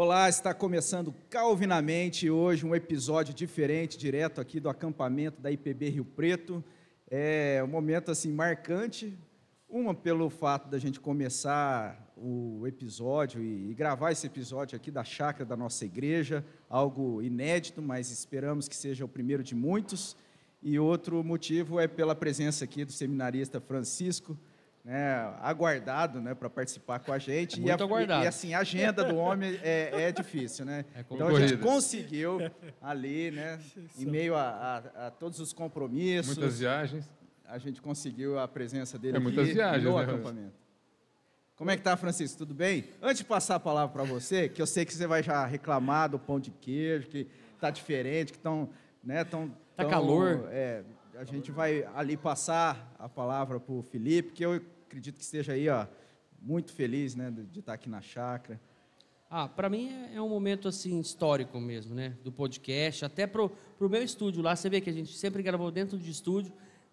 Olá, está começando Calvinamente hoje um episódio diferente, direto aqui do acampamento da IPB Rio Preto. É um momento assim marcante, uma pelo fato da gente começar o episódio e, e gravar esse episódio aqui da chácara da nossa igreja, algo inédito, mas esperamos que seja o primeiro de muitos. E outro motivo é pela presença aqui do seminarista Francisco, né, aguardado né, para participar com a gente. É muito e, a, aguardado. E, e, assim, a agenda do homem é, é difícil, né? É então a gente conseguiu ali, né, em meio a, a- a todos os compromissos, Muitas viagens. a gente conseguiu a presença dele É, muitas aqui viagens, no né, acampamento. Como é que tá, Francisco? Tudo bem? Antes de passar a palavra para você, que eu sei que você vai já reclamar do pão de queijo, que tá diferente, que estão, né, tão, Tá tão- calor. É, a gente vai ali passar a palavra para o Felipe, que eu acredito que esteja aí, ó, muito feliz, né, de estar aqui na chácara. Ah, para mim é- é um momento assim histórico mesmo, né? Do podcast, até pro, pro meu estúdio lá, você vê que a gente sempre gravou dentro de estúdio.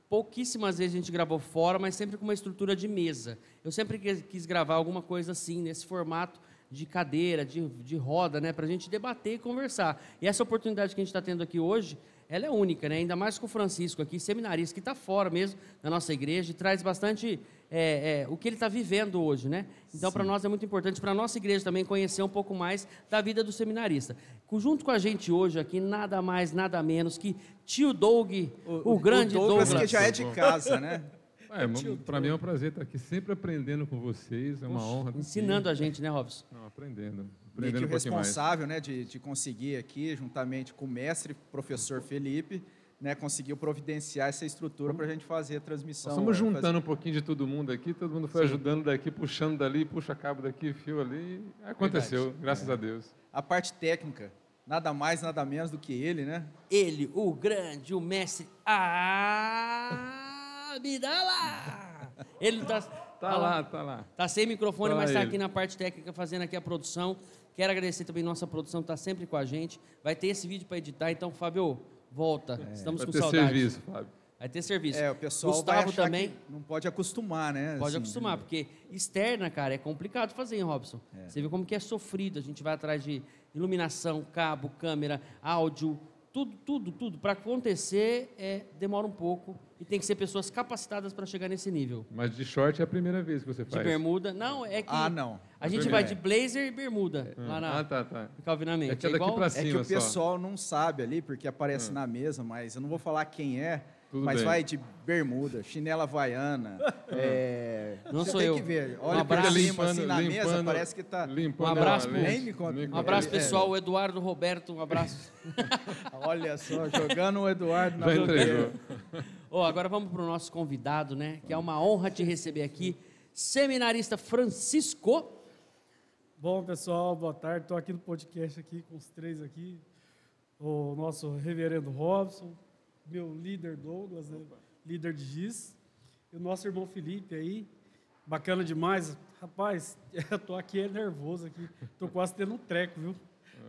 Pouquíssimas vezes a gente gravou fora, mas sempre com uma estrutura de mesa. Eu sempre quis gravar alguma coisa assim, nesse formato de cadeira, de, de roda, né? Para a gente debater e conversar. E essa oportunidade que a gente está tendo aqui hoje, ela é única, né? Ainda mais com o Francisco aqui, seminarista, que está fora mesmo da nossa igreja e traz bastante é, é, o que ele está vivendo hoje, né? Então, para nós é muito importante, para a nossa igreja também, conhecer um pouco mais da vida do seminarista. Junto com a gente hoje aqui, nada mais, nada menos que tio Doug, o, grande Douglas, Douglas. que já é de casa, né? É, para mim é um prazer estar aqui sempre aprendendo com vocês. É uma honra. estar Ensinando a aqui. gente, né, Robson? Não, aprendendo. E Aprendendo que um o pouquinho mais. responsável né, de, de conseguir aqui, juntamente com o mestre, professor Felipe, né, conseguiu providenciar essa estrutura para a gente fazer a transmissão. Nós estamos né, juntando um pouquinho de todo mundo aqui, todo mundo foi ajudando daqui, puxando dali, puxa cabo daqui, fio ali. e Aconteceu, graças a Deus. fazer A parte técnica, nada mais, nada menos do que ele, né? Ele, o grande, o mestre. Ah, me dá lá! Ele tá, Tá lá, tá lá. Tá sem microfone, Tá mas está ele. aqui na parte técnica fazendo aqui a produção. Quero agradecer também nossa produção está sempre com a gente. Vai ter esse vídeo para editar, então, Fábio, volta. Estamos Vai com ter saudade. serviço, Fábio. Vai ter serviço. É, o pessoal vai Gustavo achar também que não pode acostumar, né? pode assim, acostumar, porque externa, cara, é complicado fazer, hein, Robson? Você vê como que é sofrido. A gente vai atrás de iluminação, cabo, câmera, áudio, tudo, tudo, tudo. Para acontecer, é, demora um pouco e tem que ser pessoas capacitadas para chegar nesse nível. Mas de short é a primeira vez que você De faz. bermuda, não, é que Ah, não. A gente vai de blazer e bermuda lá na Ah, tá, tá. Calvinamente. É que é daqui pra É cima que o só. pessoal não sabe ali, porque aparece na mesa, mas eu não vou falar quem é, Tudo mas bem. vai de bermuda, chinela havaiana. é, Não você sou tem eu. que ver. Um Olha pra abraço. cima, assim, na mesa, limpando- parece que tá... limpando Um abraço a- pro- Nem me conta. Um abraço, É. pessoal. O Eduardo Roberto, um abraço. Olha só, jogando o Eduardo na Já entregou. fogueira. Ó, agora vamos para o nosso convidado, né? Que é uma honra te receber aqui. Seminarista Francisco. Bom, pessoal, boa tarde. Estou aqui no podcast aqui com os três aqui. O nosso reverendo Robson, meu líder Douglas, né? líder de Giz, e o nosso irmão Felipe aí. Bacana demais. Rapaz, eu tô aqui é nervoso aqui. Tô quase tendo um treco, viu?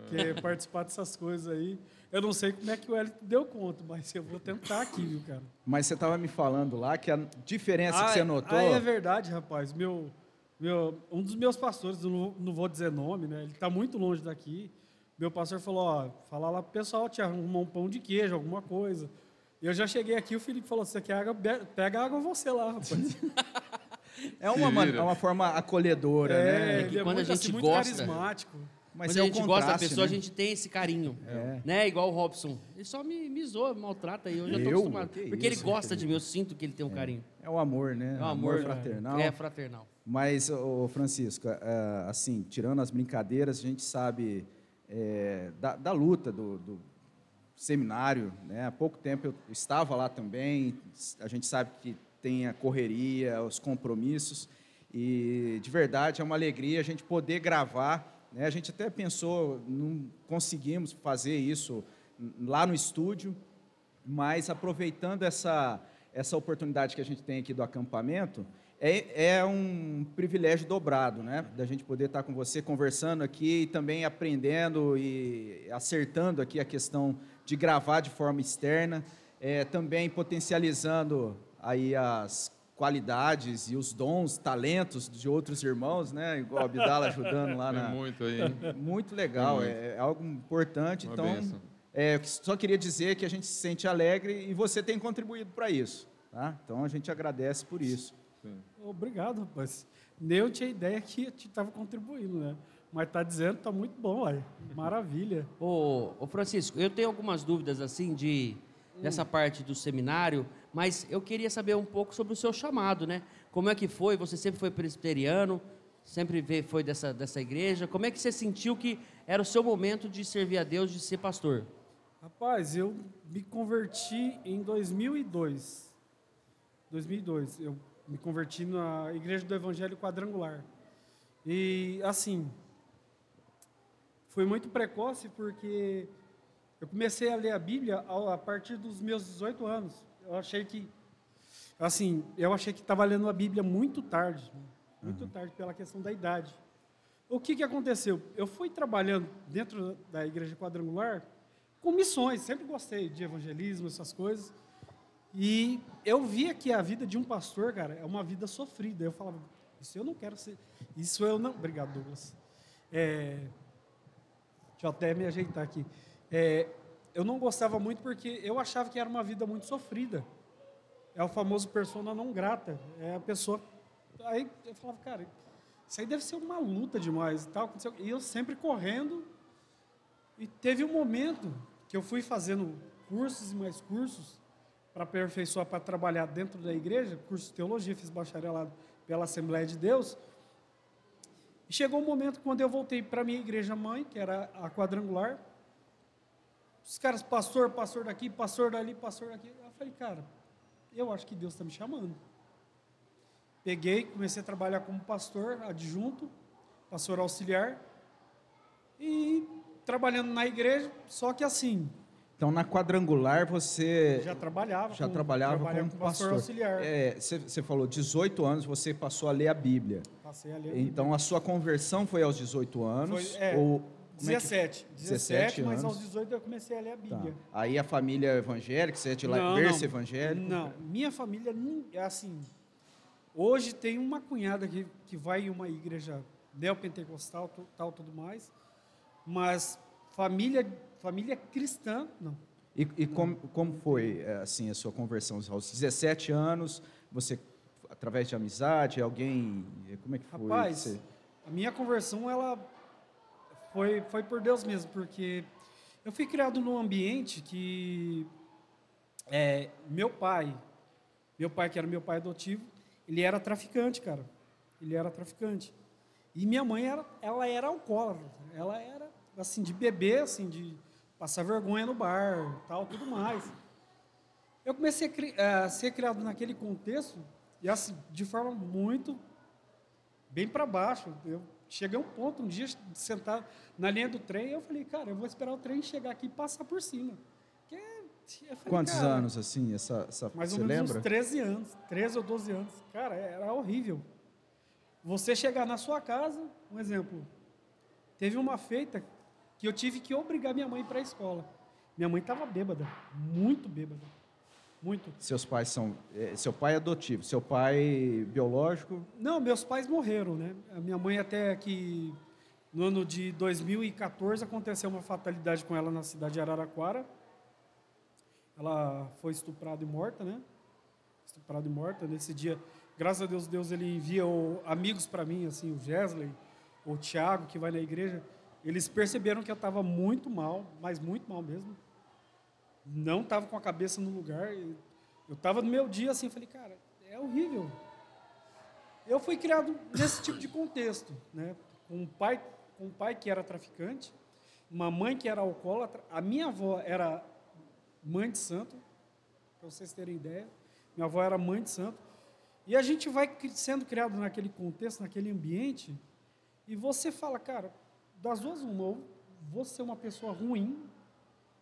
Que é participar dessas coisas aí. Eu não sei como é que o Hélio deu conta, mas eu vou tentar aqui, viu, cara? Mas você estava me falando lá que a diferença que Ah, você é- notou... Ah, é verdade, rapaz. Meu, meu, um dos meus pastores, eu não, não vou dizer nome, né? Ele está muito longe daqui. Meu pastor falou, ó, fala lá pro pessoal, te arrumar um pão de queijo, alguma coisa. Eu já cheguei aqui, o Felipe falou, você quer água? Pega água você lá, rapaz. É uma, é uma forma acolhedora, É, né? que ele é quando a muito, gente assim, muito gosta- carismático. Mas Quando é a o gente gosta da pessoa, né? a gente tem esse carinho. É. Né? Igual o Robson. Ele só me, me zoa, maltrata e eu já tô Eu? acostumado. Que Porque ele isso, gosta de mim, eu sinto que ele tem um carinho. É o amor, né? É um amor, fraternal. É fraternal. Mas, ô, Francisco, é, assim, tirando as brincadeiras, a gente sabe é, da, da luta do, do seminário. Né? Há pouco tempo eu estava lá também. A gente sabe que tem a correria, os compromissos. E, de verdade, é uma alegria a gente poder gravar. Né? A gente até pensou, não conseguimos fazer isso lá no estúdio, mas aproveitando essa, essa oportunidade que a gente tem aqui do acampamento, é, é um privilégio dobrado, né? Da gente poder estar com você conversando aqui e também aprendendo e acertando aqui a questão de gravar de forma externa, é, também potencializando aí as qualidades e os dons, talentos de outros irmãos, né? Igual a Abdala ajudando lá na. muito aí. Muito legal, é, é algo importante. Uma então, é, só queria dizer que a gente se sente alegre e você tem contribuído para isso. Tá? Então a gente agradece por isso. Sim. Obrigado, rapaz. Nem eu tinha ideia que estava contribuindo, né? Mas tá dizendo, tá muito bom, aí. Maravilha. Ô, ô, Francisco, eu tenho algumas dúvidas assim de dessa parte do seminário, mas eu queria saber um pouco sobre o seu chamado, né? Como é que foi? Você sempre foi presbiteriano, sempre foi dessa, dessa igreja. Como é que você sentiu que era o seu momento de servir a Deus, de ser pastor? Rapaz, eu me converti em 2002. 2002. Eu me converti na Igreja do Evangelho Quadrangular. E, assim, foi muito precoce porque eu comecei a ler a Bíblia a partir dos meus 18 anos. Eu achei que, assim, eu achei que estava lendo a Bíblia muito tarde, muito tarde pela questão da idade. O que, que aconteceu? Eu fui trabalhando dentro da Igreja Quadrangular com missões, sempre gostei de evangelismo, essas coisas. E eu via que a vida de um pastor, cara, é uma vida sofrida. Eu falava, isso eu não quero ser. Isso eu não. Obrigado, Douglas. É, deixa eu até me ajeitar aqui. É, eu não gostava muito porque eu achava que era uma vida muito sofrida. É o famoso persona não grata. É a pessoa. Aí eu falava, cara, isso aí deve ser uma luta demais e tal. E eu sempre correndo. E teve um momento que eu fui fazendo cursos e mais cursos para aperfeiçoar, para trabalhar dentro da igreja, curso de teologia, fiz bacharelado pela Assembleia de Deus. E chegou um momento quando eu voltei para minha igreja mãe, que era a quadrangular. Os caras, pastor, pastor daqui, pastor dali, pastor daqui. Eu falei, cara, eu acho que Deus está me chamando. Peguei, comecei a trabalhar como pastor adjunto, pastor auxiliar. E trabalhando na igreja, só que assim, Então na quadrangular você já trabalhava. já com- trabalhava como pastor. auxiliar. É, Você você falou 18 anos, você passou a ler a Bíblia. Passei ali. a Bíblia. Então a sua conversão foi aos 18 anos Foi, é, ou como é que- 17. 17 17, mas anos. aos 18 eu comecei a ler a Tá. Bíblia. Aí a família evangélica, você é de lá, berço não. evangélico? Não, minha família, é assim, hoje tem uma cunhada que, que vai em uma igreja neopentecostal, tal, tudo mais, mas família, família cristã, não. E, e como, como foi é, assim a sua conversão aos 17 anos? Você através de amizade, alguém, como é que foi? Rapaz, Você- a minha conversão, ela foi, foi por Deus mesmo, porque eu fui criado num ambiente que é, meu pai, meu pai que era meu pai adotivo, ele era traficante, cara. Ele era traficante. E minha mãe era, ela era alcoólatra. Ela era assim de beber, assim de passar vergonha no bar, tal, tudo mais. Eu comecei a, cri- a ser criado naquele contexto e assim de forma muito bem para baixo. Eu cheguei a um ponto um dia de sentar na linha do trem, eu falei, cara, eu vou esperar o trem chegar aqui e passar por cima. Que falei, Quantos cara, anos assim, essa, essa Mais ou menos lembra? uns 13 anos, 13 ou 12 anos. Cara, era horrível. Você chegar na sua casa, um exemplo, teve uma feita que eu tive que obrigar minha mãe para a escola. Minha mãe estava bêbada, muito bêbada, muito. Seus pais são, é, seu pai é adotivo, seu pai biológico, Não, meus pais morreram, né? A minha mãe até que no ano de 2014 aconteceu uma fatalidade com ela na cidade de Araraquara. Ela foi estuprada e morta, né? Estuprada e morta. Nesse dia, graças a Deus, Deus ele envia amigos para mim, assim, o Gesley, o Tiago, que vai na igreja. Eles perceberam que eu estava muito mal, mas muito mal mesmo. Não estava com a cabeça no lugar. Eu estava no meu dia assim, falei, cara, é horrível. Eu fui criado nesse tipo de contexto, né? Com um pai, com um pai que era traficante, uma mãe que era alcoólatra, a minha avó era mãe de santo, para vocês terem ideia. Minha avó era mãe de santo. E a gente vai sendo criado naquele contexto, naquele ambiente, e você fala, cara, das duas uma, ou você é uma pessoa ruim,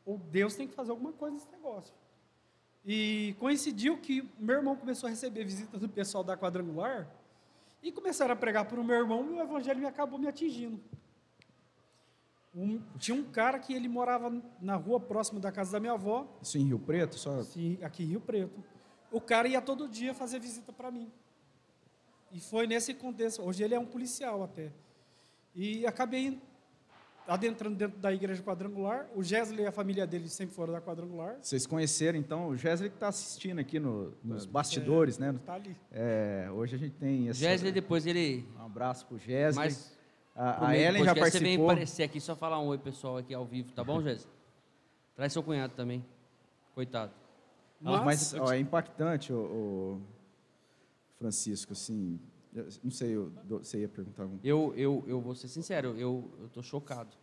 ou Deus tem que fazer alguma coisa nesse negócio. E coincidiu que meu irmão começou a receber visitas do pessoal da quadrangular e começaram a pregar para o meu irmão e o evangelho me acabou me atingindo. Um- tinha um cara que ele morava na rua próxima da casa da minha avó, isso em Rio Preto, só Sim, aqui em Rio Preto. o cara ia todo dia fazer visita para mim. E foi nesse contexto. Hoje ele é um policial até. E acabei adentrando dentro da igreja quadrangular. O Gesley e a família dele sempre foram da quadrangular. Vocês conheceram, então, o Gesley que está assistindo aqui no, nos bastidores, né? Tá ali. É, hoje a gente tem esse. Gesley, depois ele. Um abraço pro Gesley. Mas a, a Ellen já podcast, Você vem participou. aparecer aqui só falar um oi, pessoal, aqui ao vivo, tá bom, Gesley? Traz seu cunhado também. Coitado. Mas, Mas, ó, é impactante, o, o Francisco, assim. Eu Não sei, eu, você ia perguntar algum. Eu, eu, eu vou ser sincero, eu, eu tô chocado.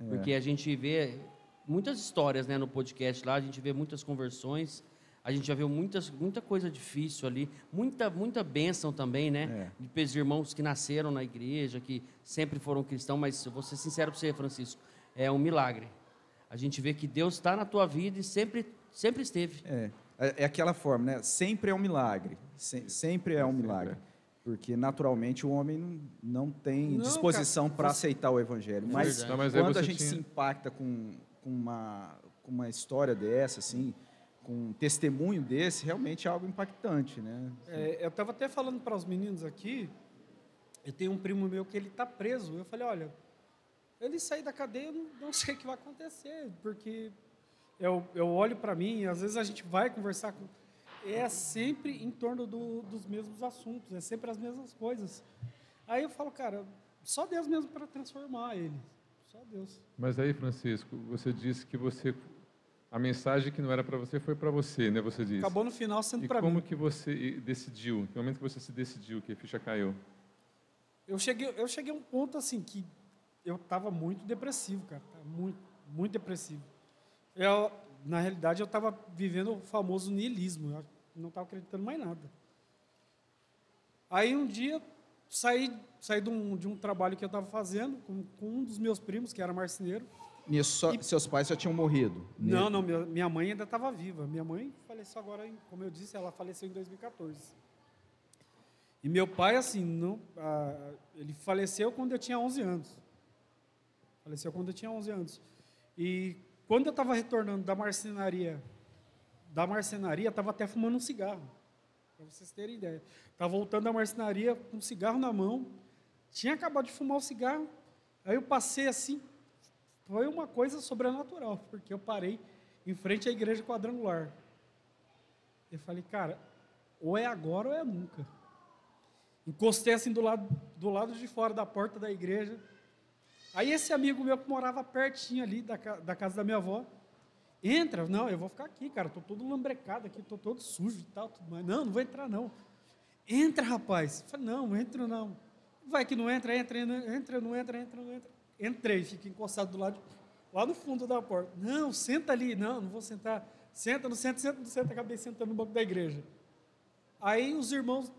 É. Porque a gente vê muitas histórias né, no podcast lá, a gente vê muitas conversões, a gente já viu muitas, muita coisa difícil ali, muita, muita bênção também, né? É. De irmãos que nasceram na igreja, que sempre foram cristãos, mas eu vou ser sincero para você, Francisco, é um milagre. A gente vê que Deus está na tua vida e sempre, sempre esteve. É, é é aquela forma, né? Sempre é um milagre. Se- sempre é um milagre. Porque, naturalmente, o homem não, tem Não, disposição para você- aceitar o evangelho. É Mas. Não, mas quando a gente tinha- se impacta com, com, uma, com uma história dessa, assim, com um testemunho desse, realmente é algo impactante, né? É, eu estava até falando para os meninos aqui, eu tenho um primo meu que ele está preso. Eu falei, olha, ele sair da cadeia, eu não, não sei o que vai acontecer, porque eu, eu olho para mim, às vezes a gente vai conversar com... É sempre em torno do- dos mesmos assuntos, é sempre as mesmas coisas. Aí eu falo, cara, só Deus mesmo para transformar ele. Só Deus. Mas aí, Francisco, você disse que você a mensagem que não era para você foi para você, né? Você disse. Acabou no final sendo E para como mim. que você decidiu? Que momento que você se decidiu que a ficha caiu? Eu cheguei, eu cheguei a um ponto assim que eu estava muito depressivo, cara, muito, muito depressivo. Eu, na realidade, eu estava vivendo o famoso niilismo, eu não estava acreditando mais nada. Aí um dia saí, saí de, um, de um trabalho que eu estava fazendo com, com um dos meus primos, que era marceneiro. Só- E- seus pais já tinham morrido. Não, não, minha, minha mãe ainda estava viva. Minha mãe faleceu agora, como eu disse, ela faleceu em 2014. E meu pai, assim, não, ah, ele faleceu quando eu tinha 11 anos. Faleceu quando eu tinha 11 anos. E quando eu estava retornando da marcenaria, da marcenaria, estava até fumando um cigarro, para vocês terem ideia. Estava voltando da marcenaria com um cigarro na mão, tinha acabado de fumar o cigarro, aí eu passei assim, foi uma coisa sobrenatural, porque eu parei em frente à igreja quadrangular. Eu falei, cara, ou é agora ou é nunca. Encostei assim do lado, do lado de fora da porta da igreja. Aí esse amigo meu que morava pertinho ali da, da casa da minha avó, entra, não, eu vou ficar aqui, cara, tô todo lambrecado aqui, tô todo sujo e tal, tudo mais. Não, não vou entrar não. Entra, rapaz. Falei, não, não entro não. Vai que não entra, entra, entra, não entra, entra, não entra. Entrei, fiquei encostado do lado, lá no fundo da porta. Não, senta ali. Não, não vou sentar. Senta, não senta, senta, não senta. Acabei sentando no banco da igreja. Aí os irmãos,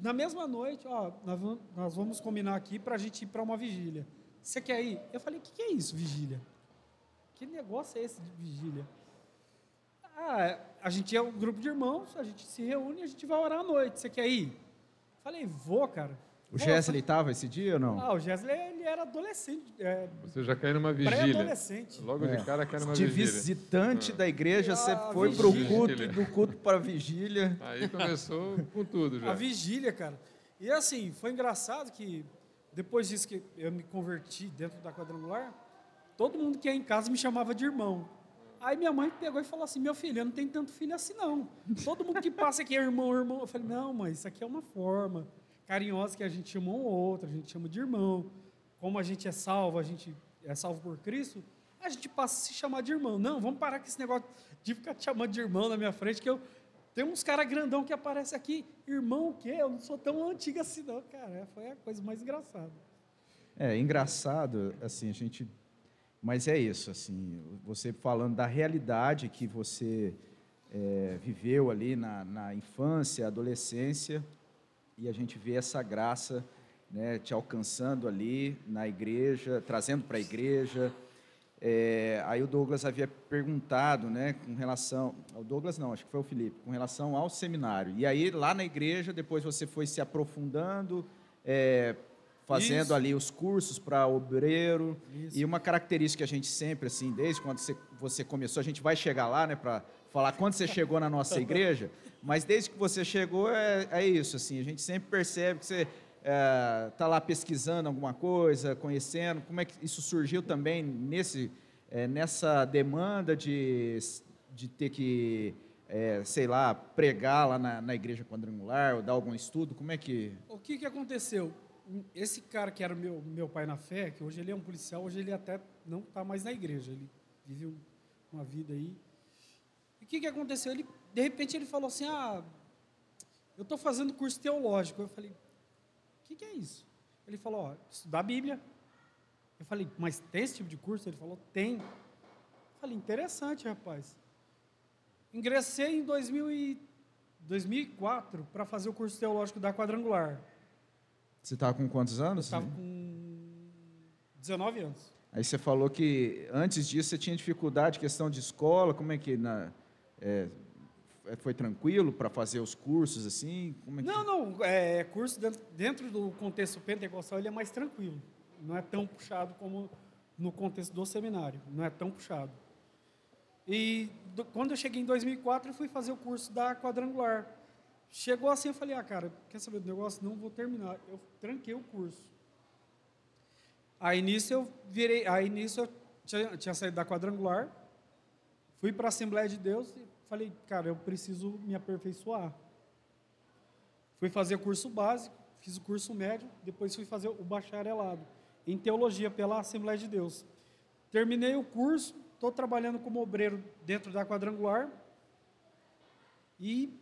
na mesma noite, ó, nós vamos, nós vamos combinar aqui para a gente ir para uma vigília. Você quer ir? Eu falei, o que, que é isso, vigília? Que negócio é esse de vigília? Ah, a gente é um grupo de irmãos, a gente se reúne e a gente vai orar à noite. Você quer ir? Falei, vou, cara. O. Gesley estava esse dia ou não? Ah, o Gesley, ele era adolescente, é, Você já caiu numa vigília. pré-adolescente. Logo É. de cara caiu numa de vigília. visitante da igreja, você Ah, foi para o culto, do culto para a vigília. Aí começou com tudo já. A vigília, cara. E assim, foi engraçado que depois disso que eu me converti dentro da quadrangular, todo mundo que ia em casa me chamava de irmão. Aí minha mãe pegou e falou assim: meu filho, eu não tenho tanto filho assim, não. Todo mundo que passa aqui é irmão, irmão. Eu falei, não, mãe, isso aqui é uma forma carinhosa que a gente chama um ou outro, a gente chama de irmão. Como a gente é salvo, a gente é salvo por Cristo, a gente passa a se chamar de irmão. Não, vamos parar com esse negócio de ficar te chamando de irmão na minha frente, que eu tem uns caras grandão que aparecem aqui. Irmão, o quê? Eu não sou tão antigo assim, não, cara. Foi a coisa mais engraçada. É engraçado, assim, a gente. Mas é isso, assim, você falando da realidade que você é, viveu ali na, na infância, adolescência, e a gente vê essa graça né, te alcançando ali na igreja, trazendo para a igreja. É, aí o Douglas havia perguntado, né, com relação. O Douglas não, acho que foi o Felipe, com relação ao seminário. E aí, lá na igreja, depois você foi se aprofundando, é, fazendo Isso. ali os cursos para obreiro. Isso. E uma característica que a gente sempre, assim, desde quando você, você começou, a gente vai chegar lá, né, para falar quando você chegou na nossa igreja, mas desde que você chegou é, é isso, assim, a gente sempre percebe que você está lá pesquisando alguma coisa, conhecendo, como é que isso surgiu também nesse, é, nessa demanda de, de ter que, é, sei lá, pregar lá na, na igreja quadrangular, ou dar algum estudo, como é que... O que, que aconteceu? Esse cara que era meu, meu pai na fé, que hoje ele é um policial, hoje ele até não está mais na igreja, ele vive um- uma vida aí. E o que, que aconteceu? Ele, de repente ele falou assim, ah, eu estou fazendo curso teológico. Eu falei, o que, que é isso? Ele falou, ó, estudar a Bíblia. Eu falei, mas tem esse tipo de curso? Ele falou, tem. Eu falei, interessante, rapaz. Ingressei em 2000 e 2004 para fazer o curso teológico da Quadrangular. Você estava com quantos anos? estava com 19 anos. Aí você falou que antes disso você tinha dificuldade, questão de escola, como é que na, é, foi tranquilo para fazer os cursos assim? Como é que... Não, não, é, curso dentro, dentro do contexto pentecostal ele é mais tranquilo. Não é tão puxado como no contexto do seminário. Não é tão puxado. E do- quando eu cheguei em 2004, eu fui fazer o curso da quadrangular. Chegou assim, eu falei, ah, cara, quer saber do negócio? Não vou terminar. Eu tranquei o curso. Aí nisso eu virei, aí nisso eu tinha, tinha saído da quadrangular, fui para a Assembleia de Deus e falei, cara, eu preciso me aperfeiçoar. Fui fazer curso básico, fiz o curso médio, depois fui fazer o bacharelado em teologia pela Assembleia de Deus. Terminei o curso, estou trabalhando como obreiro dentro da quadrangular e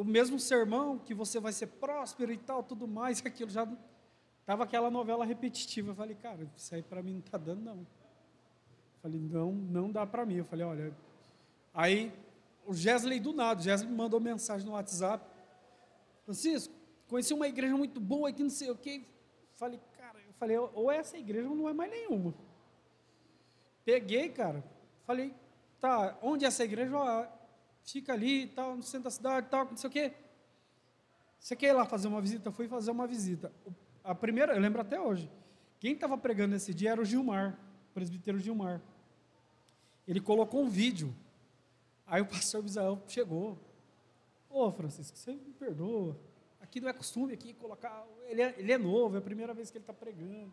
o mesmo sermão que você vai ser próspero e tal, tudo mais, aquilo já tava aquela novela repetitiva. Eu falei, cara, isso aí para mim não está dando não. Eu falei, não, não dá para mim. Eu falei, olha, aí o Gesley do nada, o Gesley me mandou mensagem no WhatsApp. Francisco, conheci uma igreja muito boa aqui, não sei o quê. Falei, cara, eu falei, ou essa igreja ou não é mais nenhuma. Peguei, cara, falei, tá, onde é essa igreja? Fica ali, tal, no centro da cidade, tal, não sei o quê. Você quer ir lá fazer uma visita? Fui fazer uma visita. A primeira, eu lembro até hoje, quem estava pregando nesse dia era o Gilmar, o presbítero Gilmar. Ele colocou um vídeo. Aí o pastor Bisael chegou. Ô, Francisco, você me perdoa. Aqui não é costume aqui colocar. Ele é, ele é novo, é a primeira vez que ele está pregando.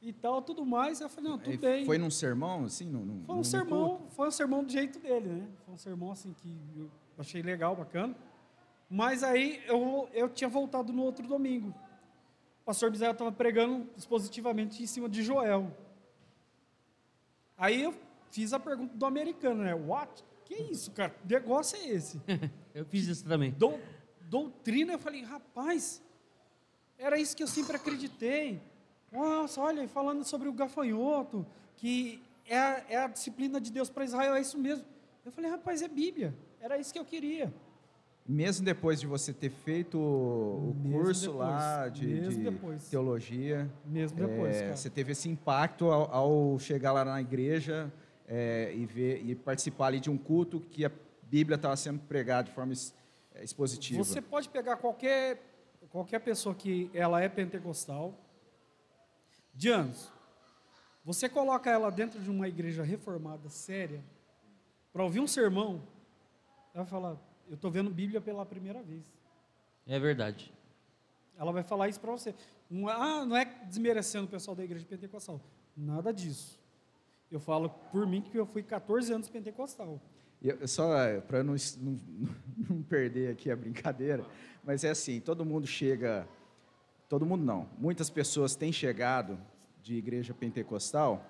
E tal, tudo mais. Eu falei, não, tudo bem. Foi num sermão, assim? Num, num- Foi num um sermão, culto? foi um sermão do jeito dele, né? Foi um sermão assim que eu achei legal, bacana. Mas aí eu, eu tinha voltado no outro domingo. O pastor Bisael estava pregando expositivamente em cima de Joel. Aí eu fiz a pergunta do americano, né? What? Que isso, cara? Que negócio é esse? Eu fiz isso também. Dou- doutrina, eu falei, rapaz, era isso que eu sempre acreditei. Nossa, olha, e falando sobre o gafanhoto, que é a, é a disciplina de Deus para Israel, é isso mesmo. Eu falei, rapaz, é Bíblia. Era isso que eu queria. Mesmo depois de você ter feito o Mesmo curso depois, lá de, de teologia, Mesmo depois, é, você teve esse impacto ao, ao chegar lá na igreja é, e ver e participar ali de um culto que a Bíblia estava sendo pregada de forma é, expositiva. Você pode pegar qualquer, qualquer pessoa que ela é pentecostal, de anos, você coloca ela dentro de uma igreja reformada, séria, para ouvir um sermão, ela vai falar, eu estou vendo Bíblia pela primeira vez. É verdade. Ela vai falar isso para você. Não é, ah, não é desmerecendo o pessoal da igreja pentecostal. Nada disso. Eu falo por mim que eu fui 14 anos pentecostal. Eu- só para não, não, não perder aqui a brincadeira, mas é assim, todo mundo chega, todo mundo não, muitas pessoas têm chegado de igreja pentecostal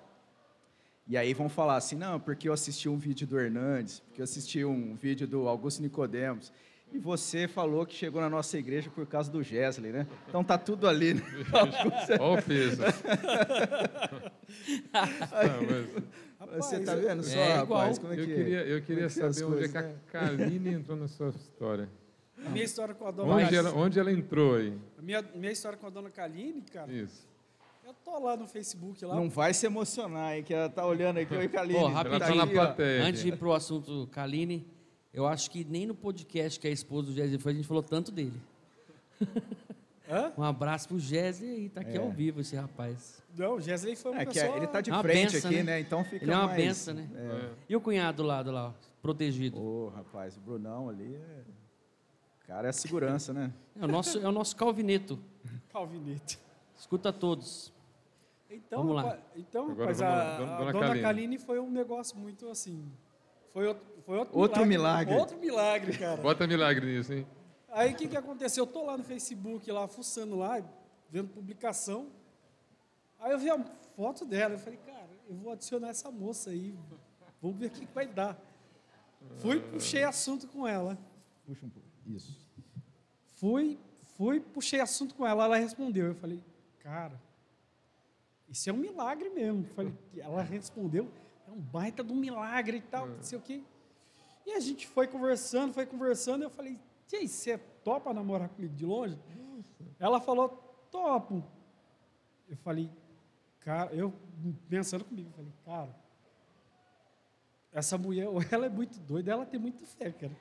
e aí vão falar assim, não, porque eu assisti um vídeo do Hernandes, porque eu assisti um vídeo do Augusto Nicodemos, e você falou que chegou na nossa igreja por causa do Gesley, né? Então tá tudo ali, né? Olha o peso. Você tá vendo só, É rapaz, igual. como é eu que queria, eu queria é que é saber onde é que a né? Kaline entrou na sua história. A minha história com a dona Onde ela, onde ela entrou aí? a minha, minha história com a dona Kaline, cara, Isso. eu tô lá no Facebook lá. Não vai se emocionar, hein, que ela tá olhando aqui, oi, Kaline. Pô, Ela rapidinho. tá plateia. Antes de ir pro assunto Kaline, eu acho que nem no podcast que a esposa do Jesse foi, a gente falou tanto dele. Hã? Um abraço pro Géser aí, tá aqui É. ao vivo esse rapaz. Não, o Gesley foi uma É que pessoa... ele tá de É uma frente benção, aqui, né? né? Então fica Ele é uma mais... benção, né? É. E o cunhado do lado lá, ó, protegido? Ô, rapaz, o Brunão ali é... O cara é a segurança, né? É o nosso, é o nosso calvineto. Calvinete. Escuta todos. Então, Vamos lá. então Agora mas vamos a. Dona- a Dona Kaline. Kaline foi um negócio muito assim... Foi outro, foi outro, Outro milagre. Outro milagre, cara. Bota milagre nisso, hein? Aí o que, que aconteceu? Eu tô lá no Facebook, lá, fuçando lá, vendo publicação. Aí eu vi a foto dela, eu falei, cara, eu vou adicionar essa moça aí, vamos ver o que, que vai dar. Fui, puxei assunto com ela. Puxa um pouco. Isso. Fui, fui, puxei assunto com ela, ela respondeu. Eu falei, cara, isso é um milagre mesmo. Eu Falei, ela respondeu, é um baita de um milagre e tal, não sei o quê. E a gente foi conversando, foi conversando, eu falei, e aí, você topa namorar comigo de longe? Ela falou, topo. Eu falei, cara, eu pensando comigo, eu falei, cara, essa mulher, ela é muito doida, ela tem muita fé, cara.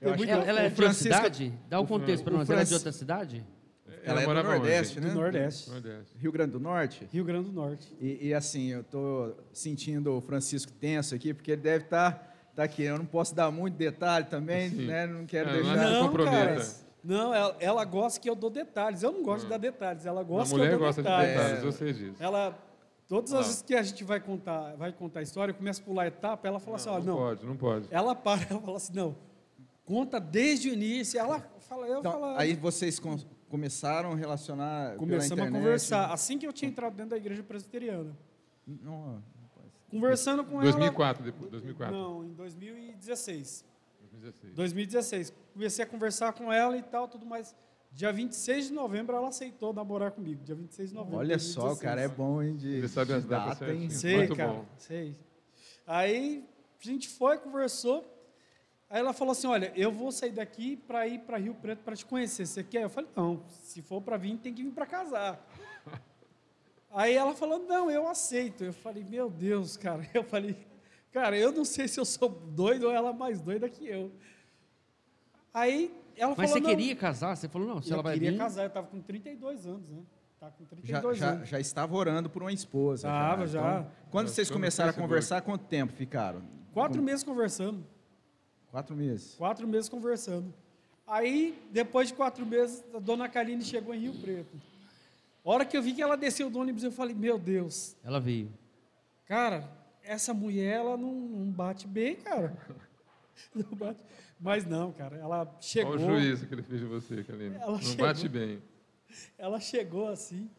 Eu Tem acho muito- Ela, ela é de outra cidade? Dá o contexto para o nós. Ela é de Francis- outra cidade? Ela é do morava onde? Nordeste, do né? Nordeste, Nordeste. Rio Grande do Norte. Rio Grande do Norte. E, e, assim, eu tô sentindo o Francisco tenso aqui, porque ele deve estar tá, aqui. Eu não posso dar muito detalhe também, Sim. né? Não quero É, deixar... não Não, comprometa. cara. Não, ela, ela gosta que eu dou detalhes. Eu não gosto de dar detalhes. Ela A gosta que mulher eu dou gosta de detalhes. detalhes, eu sei disso. Ela, todas as Ah. vezes que a gente vai contar, vai contar a história, eu começo a pular a etapa, ela fala assim, ó, não, não. pode, não pode. Ela para, ela fala assim, não, conta desde o início. Ela fala, eu Então, falo, aí vocês com- começaram a relacionar pela começamos a conversar. Assim que eu tinha entrado dentro da igreja presbiteriana. Não, Conversando com 2004, depois, 2004. ela... Não, em 2016. 2016. 2016. Comecei a conversar com ela e tal, tudo mais. Dia 26 de novembro ela aceitou namorar comigo. Dia 26 de novembro. Olha de só, o 2016. cara é bom, hein? De, Ele sabe as de datas data, hein? Sei, Muito cara. bom. Sei. Aí a gente foi, conversou. Aí ela falou assim: Olha, eu vou sair daqui para ir para Rio Preto para te conhecer. Você quer? Eu falei: Não, se for para vir, tem que vir para casar. Aí ela falou: Não, eu aceito. Eu falei: Meu Deus, cara. Eu falei: Cara, eu não sei se eu sou doido ou ela é mais doida que eu. Aí ela Mas falou: você "Não." queria casar? Você falou, não, se eu ela vai queria vir... casar, eu tava com 32 anos, né? Tava com Já, 32 já, anos. já estava orando por uma esposa. Tava, já. já. Então, quando Já vocês começaram a conversar, quanto tempo ficaram? Quatro Com- meses conversando. Quatro meses. Quatro meses conversando. Aí, depois de quatro meses, a dona Kaline chegou em Rio Preto. A hora que eu vi que ela desceu do ônibus, eu falei, meu Deus, Ela veio. cara, essa mulher, ela não, não bate bem, cara. Não bate. Mas não, cara, ela chegou, Olha o juízo que ele fez de você, Kaline. Ela Não chegou. bate bem. ela chegou assim,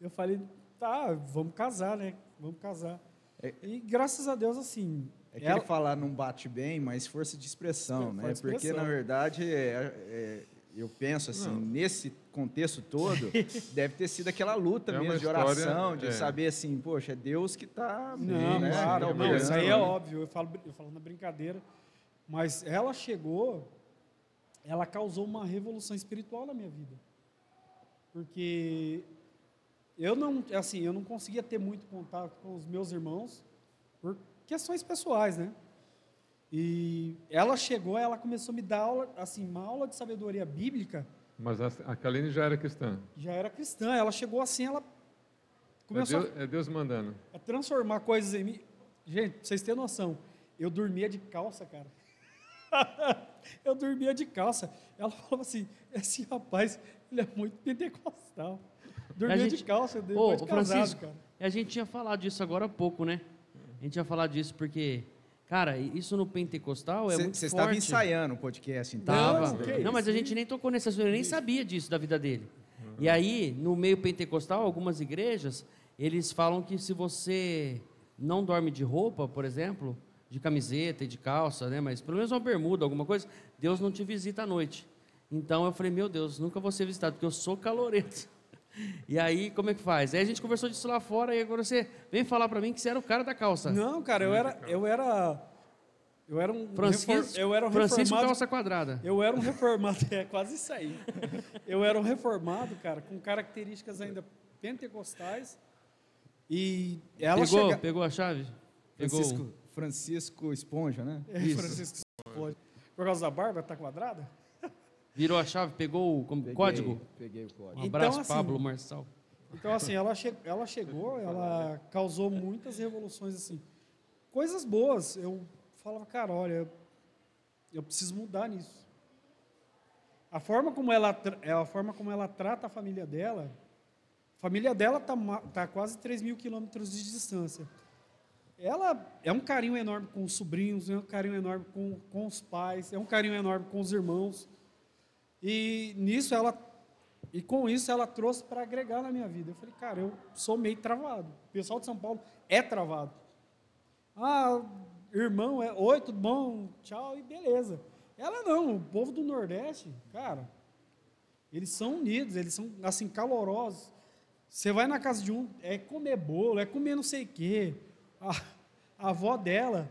eu falei, tá, vamos casar, né? Vamos casar. É- E graças a Deus, assim, É que ela- ele falar não bate bem, mas força de expressão, Força né? de Porque, expressão. na verdade, é- é- eu penso assim, Não. nesse contexto todo, deve ter sido aquela luta É mesmo de história, oração, de é. saber assim, poxa, é Deus que está Não, né? claro, que tá não, isso aí é óbvio, eu falo, eu falo na brincadeira, mas ela chegou, ela causou uma revolução espiritual na minha vida. Porque eu não, assim, eu não conseguia ter muito contato com os meus irmãos por questões pessoais, né? E ela chegou, ela começou a me dar aula, assim, uma aula de sabedoria bíblica, Mas a, a Kaline já era cristã. já era cristã, ela chegou assim, ela É começou a Deus, é Deus mandando. a transformar coisas em mim. Gente, pra vocês terem noção, eu dormia de calça, cara. eu dormia de calça. Ela falava assim: esse rapaz, ele é muito pentecostal. Dormia gente- de calça Ô, depois de ô, casado, Francisco, cara. a gente tinha falado disso agora há pouco, né? A gente ia falar disso porque, cara, isso no pentecostal é muito Você forte. estava ensaiando o podcast, então? Tava. Não, mas a que gente nem tocou nesse assunto, eu nem sabia disso da vida dele. E aí, no meio pentecostal, algumas igrejas, eles falam que se você não dorme de roupa, por exemplo, de camiseta e de calça, né, mas pelo menos uma bermuda, alguma coisa, Deus não te visita à noite. Então eu falei, meu Deus, nunca vou ser visitado, porque eu sou calorento. E aí, como é que faz? Aí a gente conversou disso lá fora, e agora você vem falar para mim que você era o cara da calça. Não, cara, eu era, eu era, eu era um Francisco, eu era um Francisco reformado calça quadrada. Eu era um reformado, é quase isso aí. Eu era um reformado, cara, com características ainda pentecostais. E ela Pegou, chega... pegou a chave? Pegou. Francisco, Francisco Esponja, né? É, Isso. Francisco pode. Por causa da barba, tá quadrada? Virou a chave, pegou o Peguei- código? Peguei o código. Um Então, abraço, assim, Pablo Marçal. Então, assim, ela, che ela chegou, ela causou muitas revoluções, assim. Coisas boas. Eu falava, cara, olha, eu, preciso mudar nisso. A forma como ela, é a forma como ela trata a família dela, a família dela está tá a quase 3 mil quilômetros de distância. Ela é um carinho enorme com os sobrinhos, é um carinho enorme com, com os pais, é um carinho enorme com os irmãos. E nisso ela e com isso ela trouxe para agregar na minha vida. Eu falei, cara, eu sou meio travado. O pessoal de São Paulo é travado. Ah, irmão, é, oi, tudo bom? Tchau e beleza. Ela não, o povo do Nordeste, cara, eles são unidos, eles são assim calorosos. Você vai na casa de um, é comer bolo, é comer não sei o quê. A, a avó dela,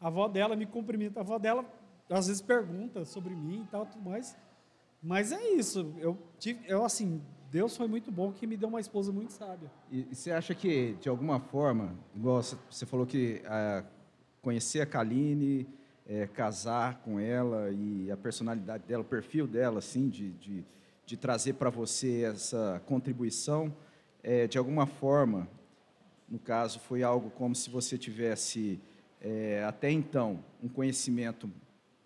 a avó dela me cumprimenta, a avó dela às vezes pergunta sobre mim e tal, tudo mais. Mas é isso. Eu tive, eu assim, Deus foi muito bom que me deu uma esposa muito sábia. E, e você acha que, de alguma forma, igual você- falou que ah, conhecer a Kaline, eh, casar com ela e a personalidade dela, o perfil dela, assim, de, de, de trazer para você essa contribuição, eh, de alguma forma, no caso, foi algo como se você tivesse, eh, até então, um conhecimento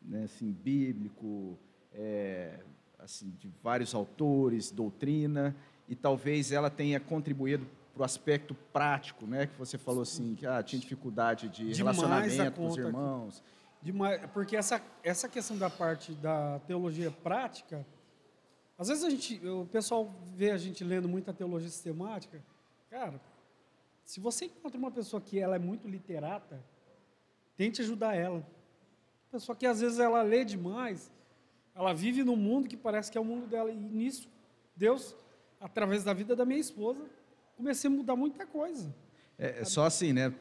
né, assim, bíblico, eh, assim, de vários autores, doutrina, e talvez ela tenha contribuído para o aspecto prático, né, que você falou assim, que ah, tinha dificuldade de Demais relacionamento com os irmãos. Demais, porque essa, essa questão da parte da teologia prática, às vezes a gente, o pessoal vê a gente lendo muita teologia sistemática, cara, se você encontra uma pessoa que ela é muito literata, tente ajudar ela. Pessoa que às vezes ela lê demais, ela vive num mundo que parece que é o mundo dela e nisso Deus, através da vida da minha esposa, comecei a mudar muita coisa. É, é só assim, né?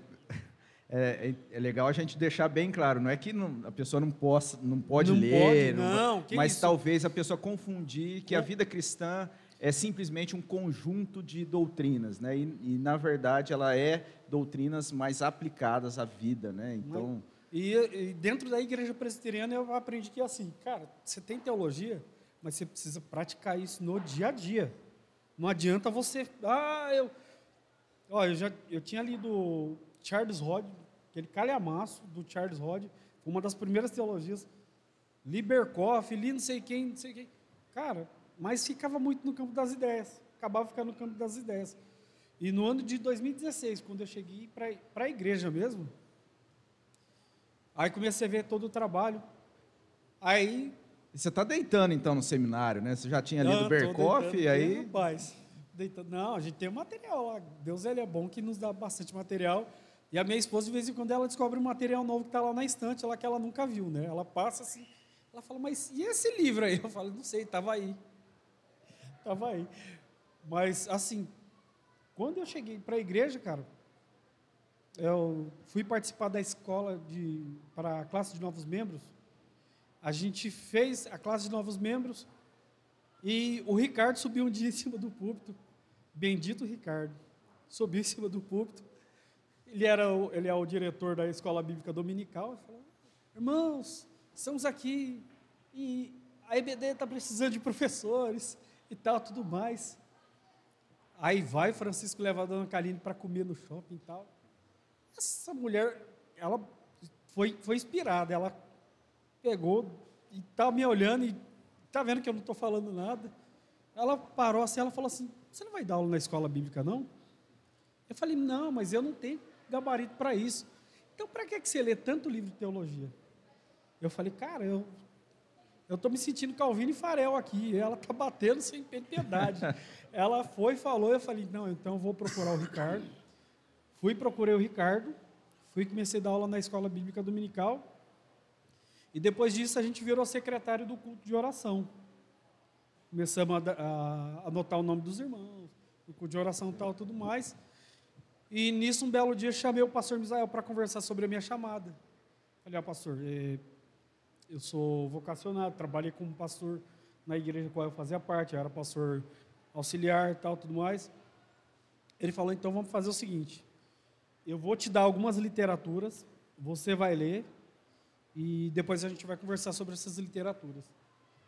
É, é- é legal a gente deixar bem claro, não é que não- a pessoa não, possa, não pode Não ler, pode, não, que mas isso? talvez a pessoa confundir que a Não. vida cristã é simplesmente um conjunto de doutrinas, né? E, e, na verdade ela é doutrinas mais aplicadas à vida, né? Então, E, e dentro da igreja presbiteriana eu aprendi que é assim, cara, você tem teologia, mas você precisa praticar isso no dia a dia. Não adianta você, ah, eu, ó, eu já, eu tinha lido Charles Rod, aquele calhamaço do Charles Rod, uma das primeiras teologias, Liberkoff, li não sei quem, não sei quem, cara, mas ficava muito no campo das ideias, acabava ficando no campo das ideias. E no ano de 2016, quando eu cheguei para a igreja mesmo, Aí comecei a ver todo o trabalho. Aí. você está deitando então no seminário, né? Você já tinha lido Berkoff e aí Rapaz, deitando. Não, a gente tem material. Deus ele é bom que nos dá bastante material. E a minha esposa, de vez em quando, ela descobre um material novo que está lá na estante, lá que ela nunca viu, né? Ela passa assim, ela fala, mas e esse livro aí? Eu falo, não sei, estava aí. Estava aí. Mas, assim, quando eu cheguei para a igreja, cara, eu fui participar da escola de, para a classe de novos membros. A gente fez a classe de novos membros e o Ricardo subiu um dia em cima do púlpito. Bendito Ricardo. Subiu em cima do púlpito. Ele, era o, ele é o diretor da escola bíblica dominical. E falou: Irmãos, estamos aqui e a EBD está precisando de professores e tal, tudo mais. Aí vai Francisco levar a dona Kaline para comer no shopping e tal. Essa mulher, ela foi, foi inspirada, ela pegou e tá me olhando e tá vendo que eu não estou falando nada. Ela parou assim, ela falou assim: "Você não vai dar aula na escola bíblica não?" Eu falei: "Não, mas eu não tenho gabarito para isso." Então, para que que você lê tanto livro de teologia? Eu falei: "Cara, eu eu estou me sentindo Calvino e Farel aqui. Ela tá batendo sem piedade." ela foi, falou, eu falei: "Não, então eu vou procurar o Ricardo." Fui, procurei o Ricardo, fui comecei a dar aula na escola bíblica dominical. E depois disso a gente virou secretário do culto de oração. Começamos a, da- a anotar o nome dos irmãos, o culto de oração tal, tudo mais. E nisso, um belo dia, chamei o pastor Misael para conversar sobre a minha chamada. Falei, ó, pastor, eh, eu sou vocacionado, trabalhei como pastor na igreja qual eu fazia parte, eu era pastor auxiliar tal, tudo mais. Ele falou, então vamos fazer o seguinte, eu vou te dar algumas literaturas, você vai ler, e depois a gente vai conversar sobre essas literaturas.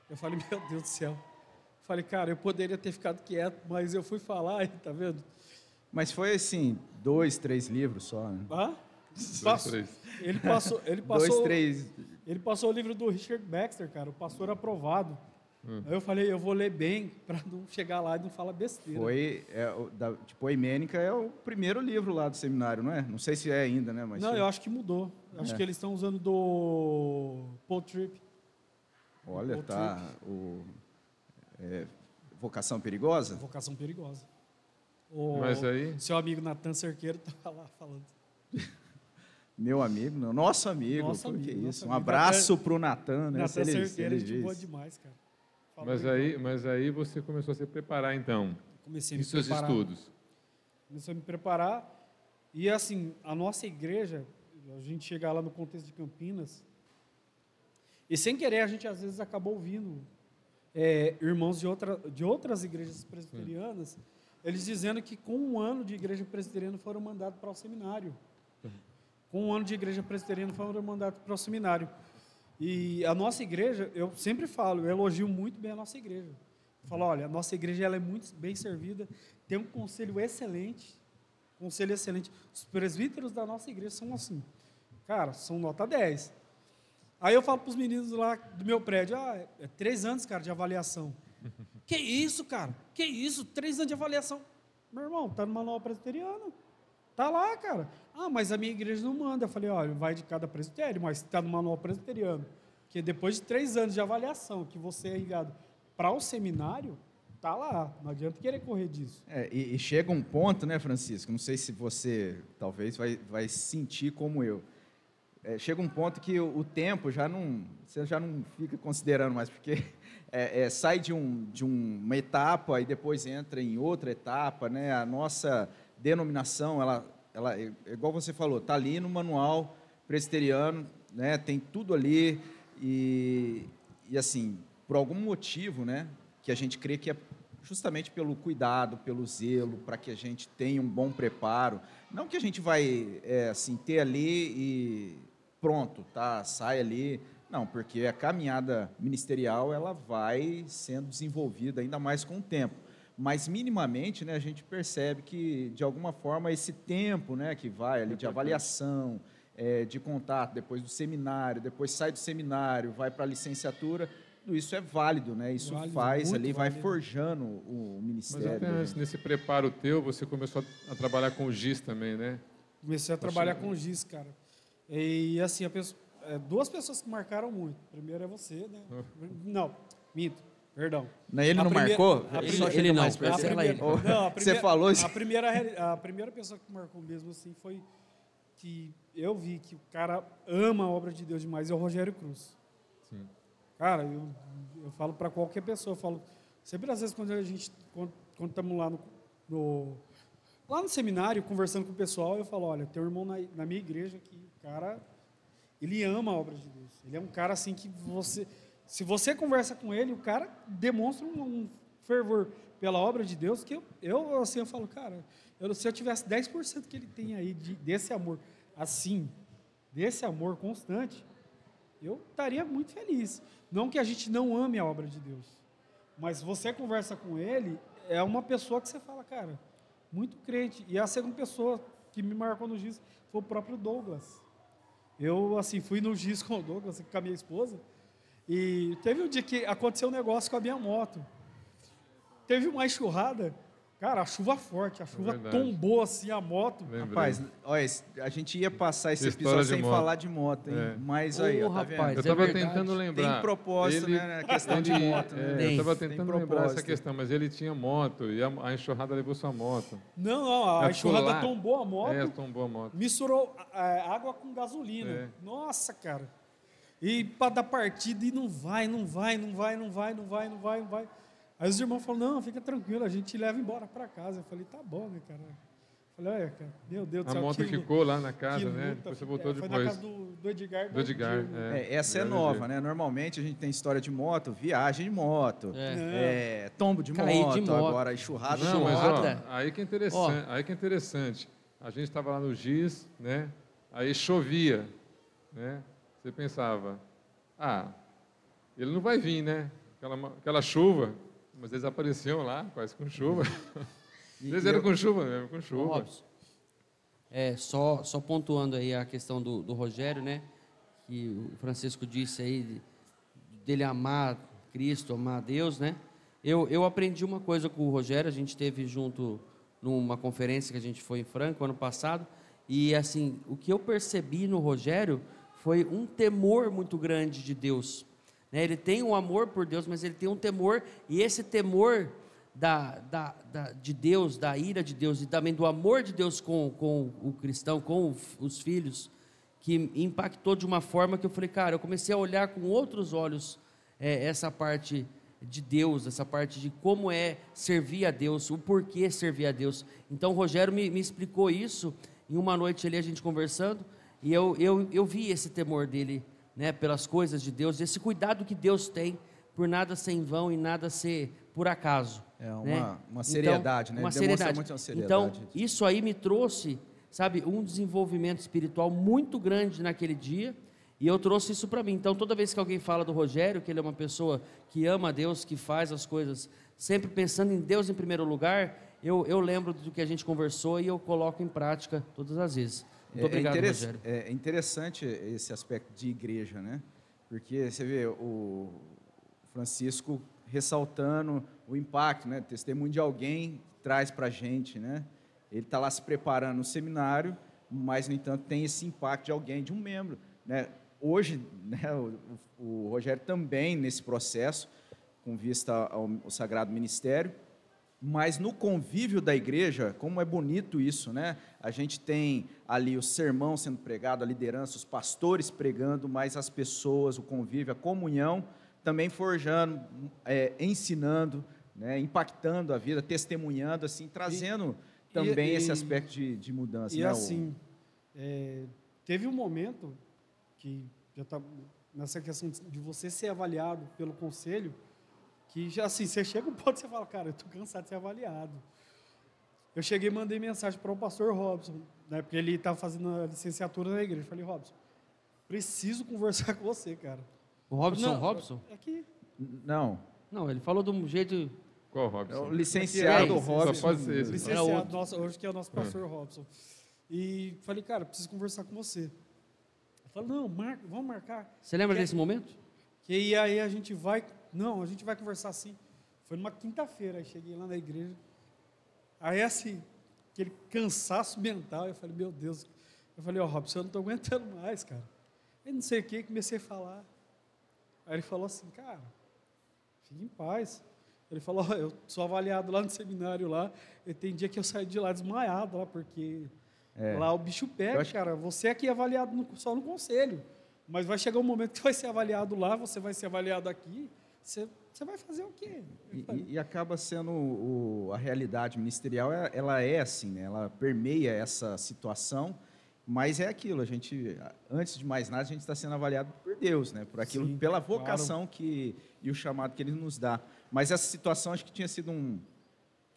Eu falei, meu Deus do céu. Eu falei, cara, eu poderia ter ficado quieto, mas eu fui falar, e tá vendo? Mas foi assim, dois, três livros só, né? Ah? Dois, Passou- três. ele passou, ele passou, Dois, três. ele passou o livro do Richard Baxter, cara, o pastor aprovado. Hum. Aí eu falei, eu vou ler bem para não chegar lá e não falar besteira. Foi, é, o da, tipo, a Emênica é o primeiro livro lá do seminário, não é? Não sei se é ainda, né? Mas não, foi- eu acho que mudou. Acho É. que eles estão usando do Paul Trip. Olha, o tá. O, é, Vocação Perigosa? Vocação perigosa. O Mas aí- seu amigo Natan Cerqueiro tá lá falando. Meu amigo, não, nosso amigo. Nosso amigo, isso. nosso um amigo. abraço pro Natan, né? Natan Cerqueiro, ele gente boa diz. demais, cara. Mas bem. aí, mas aí você começou a se preparar, então, comecei a em me seus preparar. estudos. Comecei a me preparar. E assim, a nossa igreja, a gente chegar lá no contexto de Campinas, e sem querer a gente às vezes acabou ouvindo é, irmãos de, outra, de outras igrejas presbiterianas, eles dizendo que com um ano de igreja presbiteriana foram mandados para o seminário. Com um ano de igreja presbiteriana foram mandados para o seminário. E a nossa igreja, eu sempre falo, eu elogio muito bem a nossa igreja. Eu falo, olha, a nossa igreja ela é muito bem servida, tem um conselho excelente, conselho excelente. Os presbíteros da nossa igreja são assim, cara, são nota 10. Aí eu falo para os meninos lá do meu prédio, ah, é, três anos, cara, de avaliação. que isso, cara? Que isso? Três anos de avaliação. Meu irmão, tá no manual presbiteriano. Tá lá, cara. Ah, mas a minha igreja não manda. Eu falei, olha, vai de cada presbitério, mas está no manual presbiteriano. Que depois de três anos de avaliação, que você é enviado para o seminário, tá lá. Não adianta querer correr disso. É, e, e chega um ponto, né, Francisco? Não sei se você talvez vai, vai sentir como eu. É, chega um ponto que o, o tempo já não. Você já não fica considerando mais, porque é, é, sai de, um, de um- uma etapa e depois entra em outra etapa, né? A nossa denominação, ela, ela é igual você falou, está ali no manual presbiteriano, né? Tem tudo ali e, e assim, por algum motivo, né? Que a gente crê que é justamente pelo cuidado, pelo zelo, para que a gente tenha um bom preparo. Não que a gente vai é, assim ter ali e pronto, tá, sai ali. Não, porque a caminhada ministerial ela vai sendo desenvolvida ainda mais com o tempo. Mas minimamente, né, a gente percebe que de alguma forma esse tempo, né, que vai ali de avaliação, é, de contato, depois do seminário, depois sai do seminário, vai para a licenciatura, tudo isso é válido, né? Isso Válido, faz ali, vai válido. forjando o Mas ministério. até gente. nesse preparo teu, você começou a, a trabalhar com o GIS também, né? Comecei a trabalhar com giz, cara. E assim, a pessoa- é, duas pessoas que marcaram muito. Primeiro é você, né? Não, minto, perdão. Não, ele A não primeira- marcou? a Ele ele não, mais a primeira, ele. Não, a Você primeira- falou isso? A primeira, a primeira pessoa que marcou mesmo assim foi que eu vi que o cara ama a obra de Deus demais, é o Rogério Cruz. Sim. Cara, eu, eu falo para qualquer pessoa, eu falo, sempre às vezes quando a gente, quando quando estamos lá no, no- lá no seminário, conversando com o pessoal, eu falo, olha, tem um irmão na, na minha igreja que, o cara, ele ama a obra de Deus. Ele é um cara assim que você, se você conversa com ele, o cara demonstra um, um fervor pela obra de Deus que eu, eu assim, eu falo, cara, eu, se eu tivesse 10% que ele tem aí de- desse amor, assim, desse amor constante, eu estaria muito feliz. Não que a gente não ame a obra de Deus, mas você conversa com ele, é uma pessoa que você fala, cara, muito crente. E a segunda pessoa que me marcou no giz foi o próprio Douglas. Eu, assim, fui no giz com o Douglas, com a minha esposa, e teve um dia que aconteceu um negócio com a minha moto. Teve uma enxurrada, cara, a chuva forte, a chuva verdade. tombou assim a moto. Lembrei. Rapaz, olha, a gente ia passar esse Essa episódio história sem moto. falar de moto, hein? É. Mas aí, Ô, ó, tá rapaz, vendo? eu é estava verdade. tentando lembrar. Tem propósito, Ele- né? Na questão de moto, né? é, Tem. eu estava Tem tentando lembrar essa questão, mas ele tinha moto e a, a enxurrada levou sua moto. Não, não, a Já enxurrada tombou a moto. É, tombou a moto. misturou é, água com gasolina. É. Nossa, cara. E para dar partida e não vai, não vai, não vai, não vai, não vai, não vai, não vai. Aí os irmãos falaram, não, fica tranquilo, a gente te leva embora para casa. Eu falei, tá bom, né, cara? Eu falei, olha, cara, meu Deus do A céu. moto que ficou lá na casa, né? luta. Você voltou É, Foi depois. na casa do, do Edgar. Do Edgar, Diego. é. É, essa é nova, né? Normalmente a gente tem história de moto, viagem de moto, É. é, tombo de moto, de moto. agora enxurrada de Não, mas ó, aí que é interessante. Aí que é interessante. A gente estava lá no GIS, né? Aí chovia, né? Você pensava, ah, ele não vai vir, né? aquela, aquela chuva, mas eles apareciam lá, quase com chuva. Eles eram com chuva mesmo, com chuva. Robson, é, só, só pontuando aí a questão do, do Rogério, né? Que o Francisco disse aí de- dele amar Cristo, amar Deus, né? Eu, eu aprendi uma coisa com o Rogério, a gente esteve junto numa conferência que a gente foi em Franco ano passado, e assim, o que eu percebi no Rogério foi um temor muito grande de Deus. né? Ele tem um amor por Deus, mas ele tem um temor, e esse temor da, da, da- de Deus, da ira de Deus e também do amor de Deus com, com o cristão, com os filhos, que impactou de uma forma que eu falei, cara, eu comecei a olhar com outros olhos é, essa parte de Deus, essa parte de como é servir a Deus, o porquê servir a Deus. Então o Rogério me, me explicou isso em uma noite ali a gente conversando, e eu, eu, eu vi esse temor dele, né, pelas coisas de Deus, esse cuidado que Deus tem por nada ser em vão e nada ser por acaso. É uma, né? uma seriedade, Então, né? Uma seriedade. muito uma seriedade. Então, isso aí me trouxe, sabe, um desenvolvimento espiritual muito grande naquele dia. E eu trouxe isso para mim. Então, toda vez que alguém fala do Rogério, que ele é uma pessoa que ama a Deus, que faz as coisas sempre pensando em Deus em primeiro lugar, eu, eu lembro do que a gente conversou e eu coloco em prática todas as vezes. Muito obrigado, interess- Rogério. é interessante esse aspecto de igreja, né? Porque você vê o Francisco ressaltando o impacto, né? Testemunho de alguém traz para a gente, né? Ele está lá se preparando no seminário, mas, no entanto, tem esse impacto de alguém, de um membro, né? Hoje, né, o, o Rogério também nesse processo, com vista ao, ao Sagrado Ministério, mas no convívio da igreja, como é bonito isso, né? A gente tem ali o sermão sendo pregado, a liderança, os pastores pregando, mas as pessoas, o convívio, a comunhão, também forjando, é, ensinando, né? impactando a vida, testemunhando, assim, trazendo também e- esse aspecto de, de mudança. E né? Assim, é, teve um momento que já tá nessa questão de você ser avaliado pelo conselho, que já assim, você chega um ponto e você fala, cara, eu tô cansado de ser avaliado. Eu cheguei e mandei mensagem para o pastor Robson, né, porque ele estava fazendo a licenciatura na igreja. Eu falei, Robson, preciso conversar com você, cara. O Robson, Não, Robson? É que Não, Não, ele falou de um jeito. Qual, é o Robson? licenciado É, Robson. só pode ser esse. Licenciado, outro. nosso, hoje que é o nosso pastor Robson. E falei, cara, preciso conversar com você. Ele falou, não, marca, vamos marcar. Você lembra Que- desse momento? Que aí a gente vai. Não, a gente vai conversar assim. Foi numa quinta-feira, aí cheguei lá na igreja. Aí assim, aquele cansaço mental, eu falei, meu Deus. Eu falei, ó, Robson, eu não estou aguentando mais, cara. Eu não sei o que, comecei a falar. Aí ele falou assim, cara, fique em paz. Ele falou, ó, eu sou avaliado lá no seminário lá, e tem dia que eu saio de lá desmaiado lá, porque É. lá o bicho pega, acho- cara. Você aqui é avaliado no- só no conselho. Mas vai chegar um momento que vai ser avaliado lá, você vai ser avaliado aqui, você, você vai fazer o quê? E, e- acaba sendo o, a realidade ministerial, ela é assim, né? ela permeia essa situação, mas é aquilo, a gente, antes de mais nada, a gente está sendo avaliado por Deus, né? por aquilo, Sim, pela claro. vocação que, e o chamado que Ele nos dá. Mas essa situação acho que tinha sido um,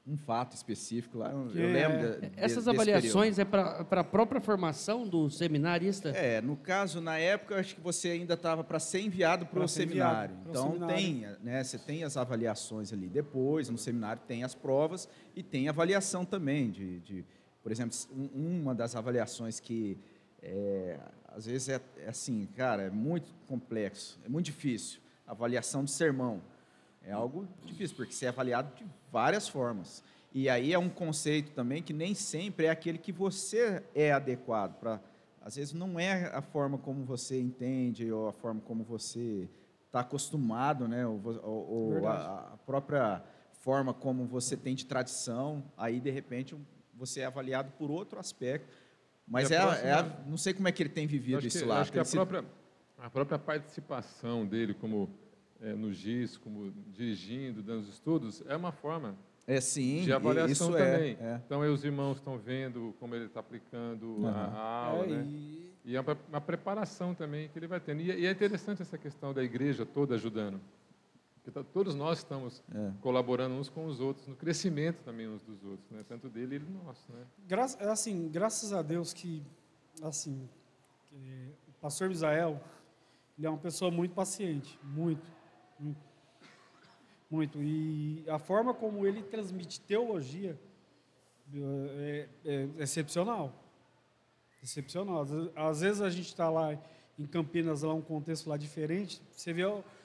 um fato específico lá, eu, Que eu é- lembro de- de- Essas desse avaliações é para a própria formação do seminarista? É, no caso, na época, eu acho que você ainda estava para ser enviado para o seminário. Então, seminário. tem, né, você tem as avaliações ali. Depois, no seminário, tem as provas e tem avaliação também. De, de- por exemplo, um- uma das avaliações que, é, às vezes, é, é assim, cara, é muito complexo, é muito difícil. Avaliação de sermão. É algo difícil, porque você é avaliado de várias formas. E aí é um conceito também que nem sempre é aquele que você é adequado para. Às vezes não é a forma como você entende ou a forma como você está acostumado, né? Ou, ou- ou a, a própria forma como você tem de tradição. Aí de repente você é avaliado por outro aspecto. Mas é, a a- é a- próxima- não sei como é que ele tem vivido isso que, lá. acho que a própria, a própria participação dele como eh, no GIS, como dirigindo, dando os estudos, é uma forma é sim, de avaliação isso é, também. é. Então, aí os irmãos estão vendo como ele está aplicando a, Aham. a aula, É, né? e- E é uma, uma preparação também que ele vai tendo. E, é- e é interessante essa questão da igreja toda ajudando. Porque tá- todos nós estamos É. colaborando uns com os outros, no crescimento também uns dos outros, né? tanto dele e do nosso. Né? Gra assim, graças a Deus que, assim, é, o pastor Misael, ele é uma pessoa muito paciente, muito. Muito. Muito. E a forma como ele transmite teologia é, é excepcional. Excepcional. Às vezes, às vezes a gente está lá em Campinas, lá um contexto lá diferente, você vê,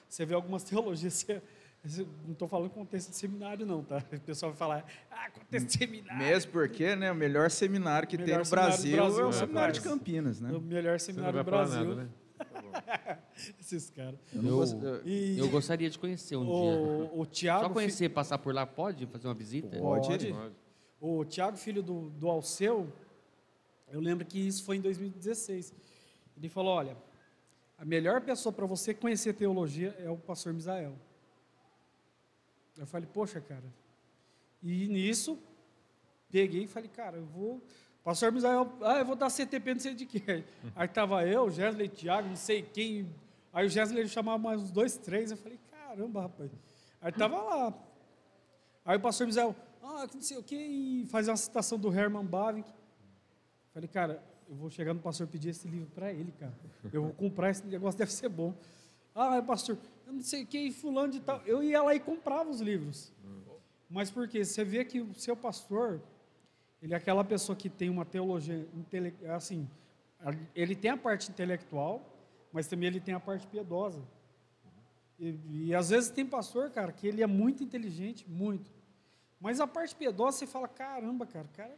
você vê algumas teologias, você, não estou falando contexto de seminário, não, tá? O pessoal vai falar, ah, contexto de seminário. Mesmo porque né, o melhor seminário que melhor tem no Brasil, Brasil, é o seminário de Campinas, né? O melhor seminário do Brasil. Nada, né? Esses caras. Eu, eu, eu, gostaria de conhecer um o, dia. O Thiago, Só conhecer, passar por lá, pode fazer uma visita? Pode. pode. O Tiago, filho do, do Alceu, eu lembro que isso foi em 2016. Ele falou: olha, a melhor pessoa para você conhecer teologia é o pastor Misael. Eu falei, poxa, cara. E nisso, peguei e falei, cara, eu vou. Pastor Misael, ah, eu vou dar CTP, não sei de quê. Aí estava eu, Gesley, Tiago, não sei quem. Aí o Gesley chamava mais uns dois, três. Eu falei, caramba, rapaz. Aí estava lá. Aí o pastor Misael, ah, não sei o quê, e faz uma citação do Herman Bavinck. Falei, cara, eu vou chegar no pastor pedir esse livro para ele, cara. Eu vou comprar esse negócio, deve ser bom. Ah, pastor, eu não sei quem, fulano de tal. Eu ia lá e comprava os livros. Mas por quê? Você vê que o seu pastor, ele é aquela pessoa que tem uma teologia, assim, ele tem a parte intelectual, mas também ele tem a parte piedosa. E, e, às vezes tem pastor, cara, que ele é muito inteligente, muito. Mas a parte piedosa, você fala, caramba, cara, cara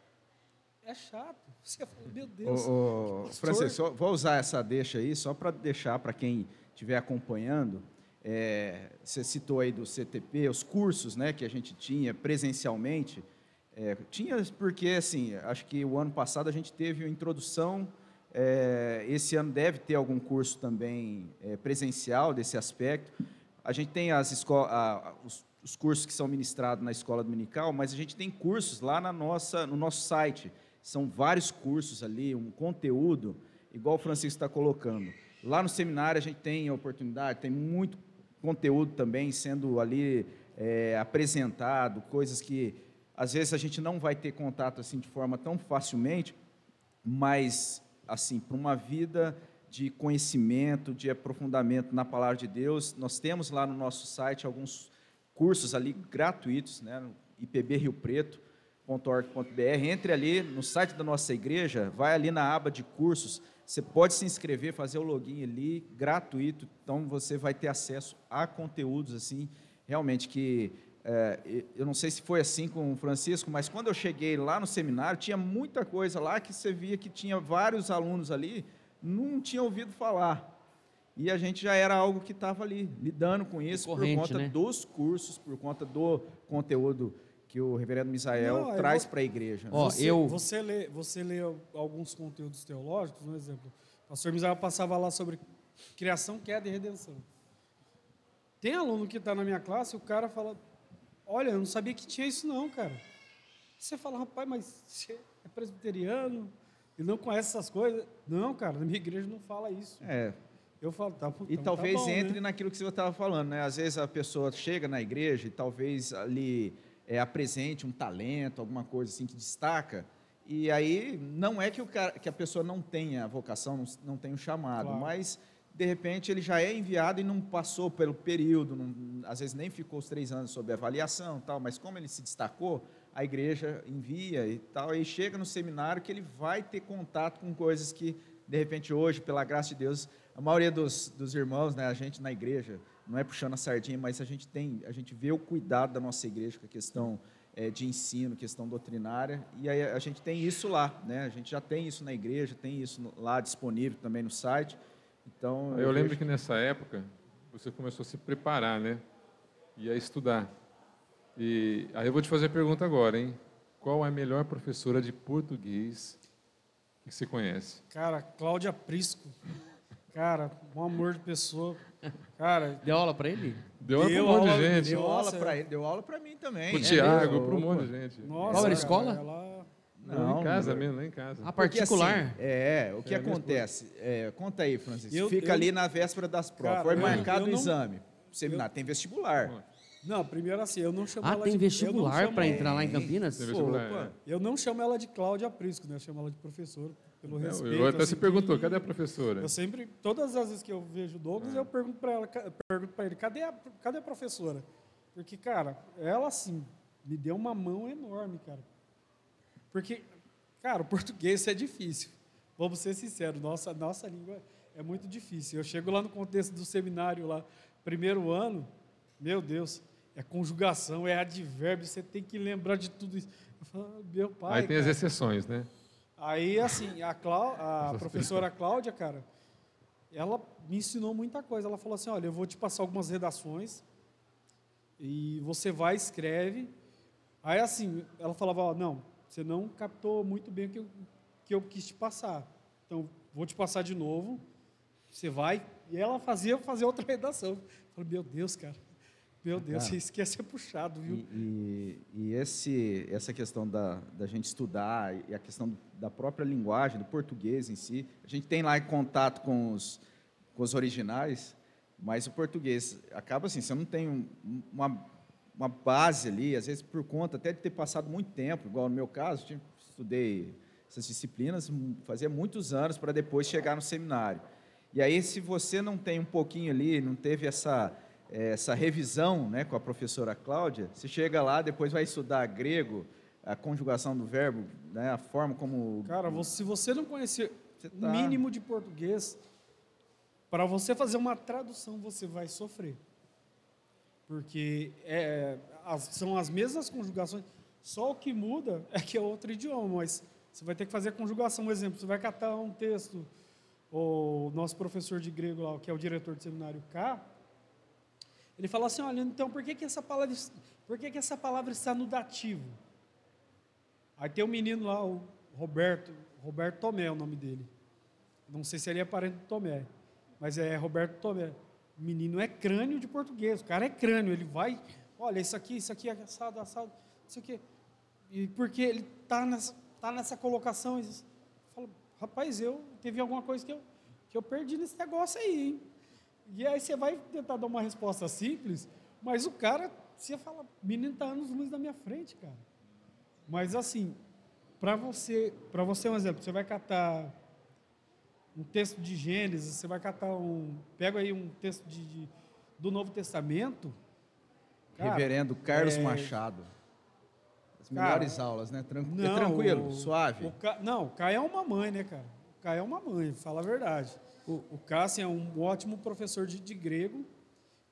é chato. Você fala, meu Deus. Ô, ô, Francisco, vou usar essa deixa aí só para deixar para quem estiver acompanhando. É, você citou aí do CTP, os cursos né, que a gente tinha presencialmente. É, tinha porque, assim, acho que o ano passado a gente teve a introdução, é, esse ano deve ter algum curso também é, presencial desse aspecto. A gente tem as escolas, os, os cursos que são ministrados na escola dominical, mas a gente tem cursos lá na nossa, no nosso site, são vários cursos ali, um conteúdo, igual o Francisco está colocando. Lá no seminário a gente tem a oportunidade, tem muito conteúdo também sendo ali é, apresentado, coisas que às vezes a gente não vai ter contato assim de forma tão facilmente, mas assim para uma vida de conhecimento, de aprofundamento na palavra de Deus, nós temos lá no nosso site alguns cursos ali gratuitos, né, no IPB Rio Preto .org.br, entre ali no site da nossa igreja, vai ali na aba de cursos, você pode se inscrever, fazer o login ali, gratuito, então você vai ter acesso a conteúdos assim, realmente que é, eu não sei se foi assim com o Francisco, mas quando eu cheguei lá no seminário, tinha muita coisa lá que você via que tinha vários alunos ali, não tinha ouvido falar. E a gente já era algo que estava ali, lidando com isso por conta né? dos cursos, por conta do conteúdo que o reverendo Misael Não, traz para a igreja. Ó, você, eu... você, lê, você lê alguns conteúdos teológicos, um exemplo. O pastor Misael passava lá sobre criação, queda e redenção. Tem aluno que está na minha classe, o cara fala, olha, eu não sabia que tinha isso não, cara. Você fala, rapaz, mas você é presbiteriano e não conhece essas coisas? Não, cara, na minha igreja não fala isso. É. Eu falo, tá, então, E talvez tá bom, entre né? naquilo que você estava falando, né? Às vezes a pessoa chega na igreja e talvez ali é, apresente um talento, alguma coisa assim que destaca. E aí não é que, o cara, que a pessoa não tenha a vocação, não, não tenha o chamado, claro. mas de repente ele já é enviado e não passou pelo período, não, às vezes nem ficou os três anos sob avaliação, tal. Mas como ele se destacou, a igreja envia e tal, e chega no seminário que ele vai ter contato com coisas que de repente hoje, pela graça de Deus, a maioria dos, dos irmãos, né, a gente na igreja não é puxando a sardinha, mas a gente tem, a gente vê o cuidado da nossa igreja com a questão é, de ensino, questão doutrinária, e aí a gente tem isso lá, né? A gente já tem isso na igreja, tem isso lá disponível também no site. Então eu, eu lembro vejo... que nessa época você começou a se preparar, né? E a estudar. E aí eu vou te fazer a pergunta agora, hein? Qual é a melhor professora de português que você conhece? Cara, Cláudia Prisco. Cara, um amor de pessoa. Cara, deu aula para ele? Deu aula para um monte de gente. Deu aula para ele, deu aula para mim também. O Thiago, para um monte de gente. Nossa, Qual era a escola? Ela... Não, não, em casa não. mesmo, não em casa. A particular? Assim, é, o que é, acontece? É, conta aí, Francisco. Eu, Fica eu, ali na véspera das provas. Cara, Foi marcado o exame. Seminário, tem vestibular. Não, primeiro assim, eu não chamo ah, ela tem vestibular para entrar lá em Campinas? Tem vestibular, é. Eu não chamo ela de Cláudia Prisco, né? Eu chamo ela de professora pelo não, respeito. Eu até assim, se perguntou, cadê a professora? Eu sempre, todas as vezes que eu vejo o Douglas, ah. eu pergunto para ela, pergunto para ele, cadê a, cadê a professora? Porque, cara, ela, assim, me deu uma mão enorme, cara. Porque, cara, o português é difícil. Vamos ser sinceros, nossa, nossa língua é muito difícil. Eu chego lá no contexto do seminário lá, primeiro ano, meu Deus, é conjugação, é advérbio, você tem que lembrar de tudo isso. Eu falo, "Ah, meu pai. Aí tem as exceções, né? Aí, assim, a, Clá- a professora Cláudia, cara, ela me ensinou muita coisa. Ela falou assim: olha, eu vou te passar algumas redações e você vai, escreve. Aí, assim, ela falava: ó, não, você não captou muito bem o que eu, que eu quis te passar. Então, vou te passar de novo. Você vai. E ela fazia fazer outra redação. Eu falei: meu Deus, cara. Meu Deus, Cara. isso quer ser puxado, viu? E, e- e esse, essa questão da, da gente estudar e a questão da própria linguagem, do português em si, a gente tem lá em contato com os, com os originais, mas o português acaba assim, você não tem um- uma, uma base ali, às vezes por conta até de ter passado muito tempo, igual no meu caso, eu estudei essas disciplinas, hum, fazia muitos anos para depois chegar no seminário. E aí, se você não tem um pouquinho ali, não teve essa, eh, essa revisão né, com a professora Cláudia, você chega lá, depois vai estudar grego, a conjugação do verbo, né, a forma como. Cara, se você não conhecer Você o tá- mínimo de português, para você fazer uma tradução, você vai sofrer. Porque é, as- são as mesmas conjugações, só o que muda é que é outro idioma, mas você vai ter que fazer a conjugação. Um exemplo, você vai catar um texto, o nosso professor de grego lá, que é o diretor do seminário K, ele fala assim, olha, então por que, que, essa, palavra, por que, que essa palavra está no dativo? Aí tem um menino lá, o Roberto, Roberto Tomé é o nome dele. Não sei se ele é parente do Tomé, mas é Roberto Tomé. Menino é crânio de português, o cara é crânio, ele vai, olha, isso aqui, isso aqui é assado, assado, isso aqui. E porque ele está nessa, tá nessa colocação, e fala, rapaz, eu teve alguma coisa que eu, que eu perdi nesse negócio aí, hein? E aí você vai tentar dar uma resposta simples, mas o cara, você fala, menino está anos luz da minha frente, cara. Mas assim, para você, para você um exemplo, você vai catar um texto de Gênesis, você vai catar um, pega aí um texto de, de- do Novo Testamento, cara, Reverendo Carlos é- Machado. As Cara, melhores aulas, né? Tran- é não, tranquilo, o- suave. o Ca- não, o Caio é uma mãe, né, cara? O Caio é uma mãe, fala a verdade. O, o Cássio é um ótimo professor de, de grego,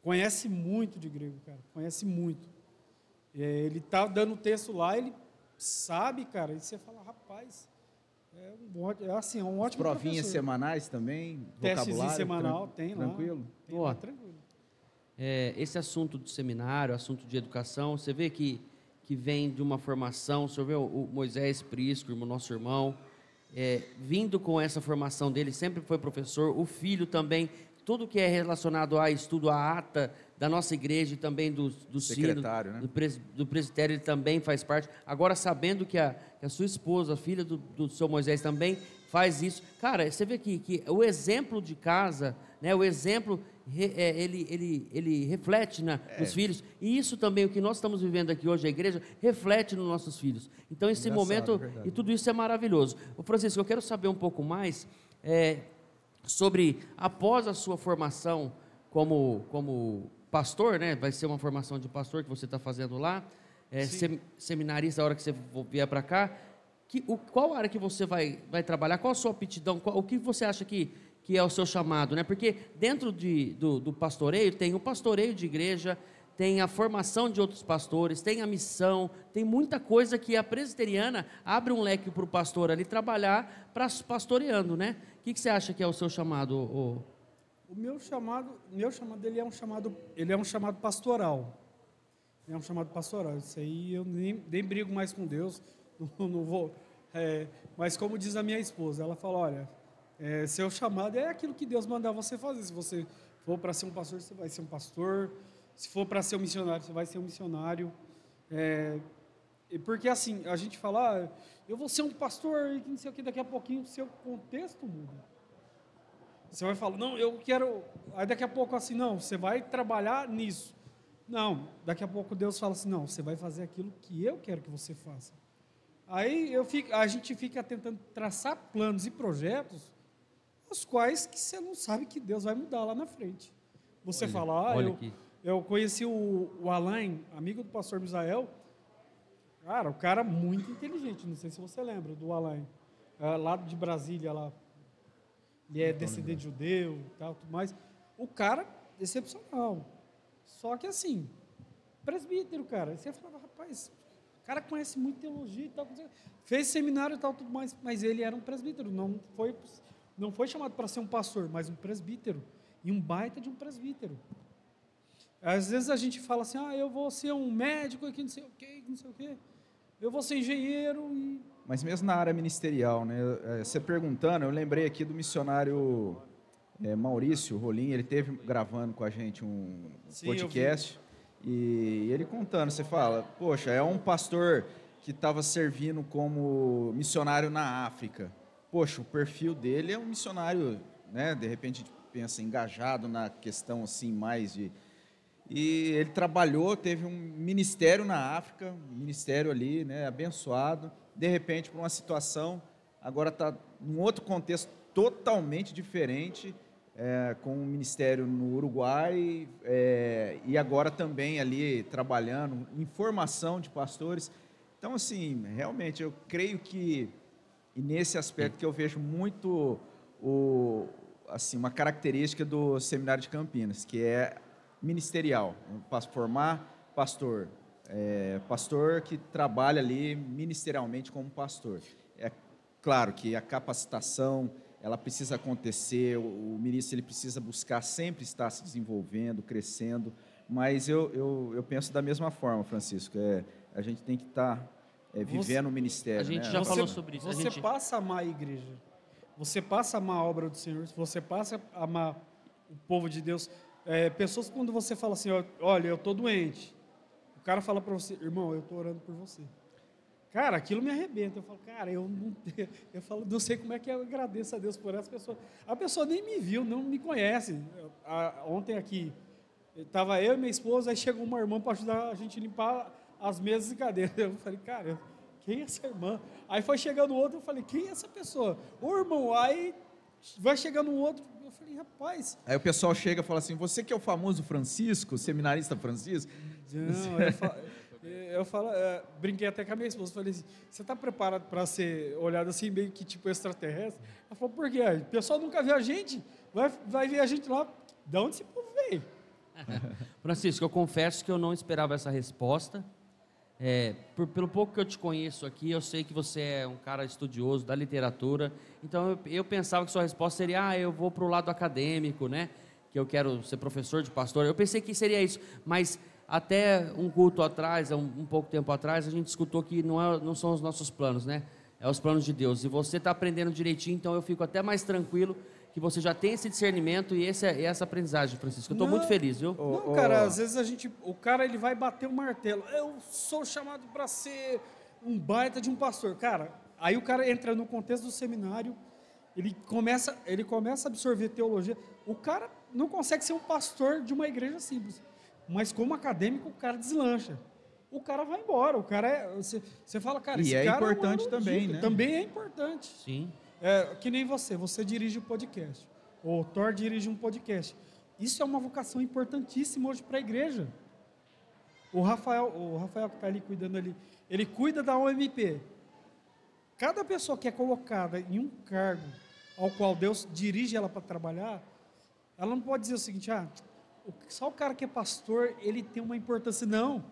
conhece muito de grego, cara, conhece muito. É, ele tá dando texto lá, ele sabe, cara, e você fala, rapaz, é, um, ó- é assim, é um As ótimo provinhas professor. semanais também, Testezinho vocabulário. semanal, tran- tem lá. Tranquilo. Tem lá, tranquilo. É, esse assunto de seminário, assunto de educação, você vê que, que vem de uma formação, o senhor vê o, o Moisés Prisco, o nosso irmão, é, vindo com essa formação dele, sempre foi professor, o filho também, tudo que é relacionado a estudo, a ata da nossa igreja e também do, do sino, Secretário, né? do, pres, do presbitério, ele também faz parte. Agora, sabendo que a, que a sua esposa, a filha do, do seu Moisés também faz isso. Cara, você vê que, que o exemplo de casa, né, o exemplo, é, ele, ele, ele reflete na, É. nos filhos. E isso também, o que nós estamos vivendo aqui hoje, a igreja, reflete nos nossos filhos. Então, esse Engraçado, momento, é verdade. e tudo isso é maravilhoso. Ô, Francisco, eu quero saber um pouco mais é, sobre, após a sua formação como, como pastor, né? Vai ser uma formação de pastor que você está fazendo lá, é, sem- seminarista, a hora que você vo- vier para cá. Que, o, qual área que você vai, vai trabalhar? Qual a sua aptidão? Qual- o que você acha que, que é o seu chamado? Né? Porque dentro de, do, do pastoreio tem o pastoreio de igreja, tem a formação de outros pastores, tem a missão, tem muita coisa que a presbiteriana abre um leque para o pastor ali trabalhar para pastoreando, né? O que, que você acha que é o seu chamado, ô- O meu chamado, meu chamado ele é um chamado, ele é um chamado pastoral. É um chamado pastoral. Isso aí eu nem, nem brigo mais com Deus, não, não vou. é, mas como diz a minha esposa, ela fala, olha, é, seu chamado é aquilo que Deus mandar você fazer. Se você for para ser um pastor, você vai ser um pastor. Se for para ser um missionário, você vai ser um missionário. É, porque assim, a gente fala, ah, eu vou ser um pastor e não sei o que, daqui a pouquinho o seu contexto muda. Você vai falar, não, eu quero. Aí daqui a pouco assim, não, você vai trabalhar nisso. Não, daqui a pouco Deus fala assim, não, você vai fazer aquilo que eu quero que você faça. Aí eu fico, a gente fica tentando traçar planos e projetos, os quais que você não sabe que Deus vai mudar lá na frente. Você Olha, fala, ah, eu, que- eu conheci o, o Alain, amigo do pastor Misael. Cara, o cara muito inteligente, não sei se você lembra do Alain. É, lá de Brasília, lá. Ele é descendente judeu e tal, tudo mais. O cara, excepcional. Só que assim, presbítero, cara. Você falava, rapaz, o cara conhece muito teologia e tal. Fez seminário e tal, tudo mais. Mas ele era um presbítero. Não foi, não foi chamado para ser um pastor, mas um presbítero. E um baita de um presbítero. Às vezes a gente fala assim, ah, eu vou ser um médico aqui, não sei o quê, não sei o quê. Eu vou ser engenheiro e... Mas mesmo na área ministerial, né? É, você perguntando, eu lembrei aqui do missionário é, Maurício Rolim, ele teve gravando com a gente um Sim, podcast e ele contando, você fala, poxa, é um pastor que estava servindo como missionário na África. Poxa, o perfil dele é um missionário, né? De repente a gente pensa engajado na questão assim mais de e ele trabalhou, teve um ministério na África, um ministério ali, né, abençoado. De repente, por uma situação, agora está num outro contexto totalmente diferente, é, com um ministério no Uruguai é, e agora também ali trabalhando em formação de pastores. Então, assim, realmente eu creio que, e nesse aspecto que eu vejo muito o, assim, uma característica do Seminário de Campinas, que é ministerial, formar pastor, é, pastor que trabalha ali ministerialmente como pastor. É claro que a capacitação ela precisa acontecer, o, o ministro ele precisa buscar sempre estar se desenvolvendo, crescendo, mas eu, eu, eu penso da mesma forma, Francisco, é, a gente tem que estar é, vivendo o ministério. A gente né? já você, falou sobre isso. Você gente... passa a amar a igreja, você passa a amar a obra do Senhor, você passa a amar o povo de Deus, é, pessoas quando você fala assim, olha, eu estou doente. O cara fala para você, irmão, eu estou orando por você. Cara, aquilo me arrebenta. Eu falo, cara, eu não, eu falo, não sei como é que eu agradeço a Deus por essa pessoa. A pessoa nem me viu, não me conhece. ontem aqui, estava eu e minha esposa, aí chegou uma irmã para ajudar a gente a limpar as mesas e cadeiras. Eu falei, cara, quem é essa irmã? Aí foi chegando outro, eu falei, quem é essa pessoa? Ô irmão, aí vai chegando um outro, falei, rapaz. Aí o pessoal chega e fala assim: você que é o famoso Francisco, seminarista Francisco? Não, eu falo, eu falo é, brinquei até com a minha esposa, falei assim: você está preparado para ser olhado assim, meio que tipo extraterrestre? Ela falou: por quê? O pessoal nunca viu a gente, vai, vai ver a gente lá, de onde esse povo veio? Francisco, eu confesso que eu não esperava essa resposta. É, por, pelo pouco que eu te conheço aqui, eu sei que você é um cara estudioso da literatura. Então eu, eu pensava que sua resposta seria: ah, eu vou para o lado acadêmico, né? Que eu quero ser professor de pastor. Eu pensei que seria isso, mas até um culto atrás, um, um pouco tempo atrás, a gente escutou que não, é, não são os nossos planos, né? É os planos de Deus. E você está aprendendo direitinho, então eu fico até mais tranquilo que você já tem esse discernimento e esse, essa aprendizagem, Francisco. Eu estou muito feliz, viu? Não, cara, às vezes a gente, o cara ele vai bater o martelo. Eu sou chamado para ser um baita de um pastor. Cara, aí o cara entra no contexto do seminário, ele começa, ele começa a absorver teologia. O cara não consegue ser um pastor de uma igreja simples, mas como acadêmico o cara deslancha. O cara vai embora, o cara é, você, você fala, cara, e esse é cara importante é um também, né? Também é importante. Sim. É, que nem você, você dirige o um podcast. O Thor dirige um podcast. Isso é uma vocação importantíssima hoje para a igreja. O Rafael, o Rafael que está ali cuidando ali, ele cuida da OMP. Cada pessoa que é colocada em um cargo ao qual Deus dirige ela para trabalhar, ela não pode dizer o seguinte, ah, só o cara que é pastor, ele tem uma importância. Não.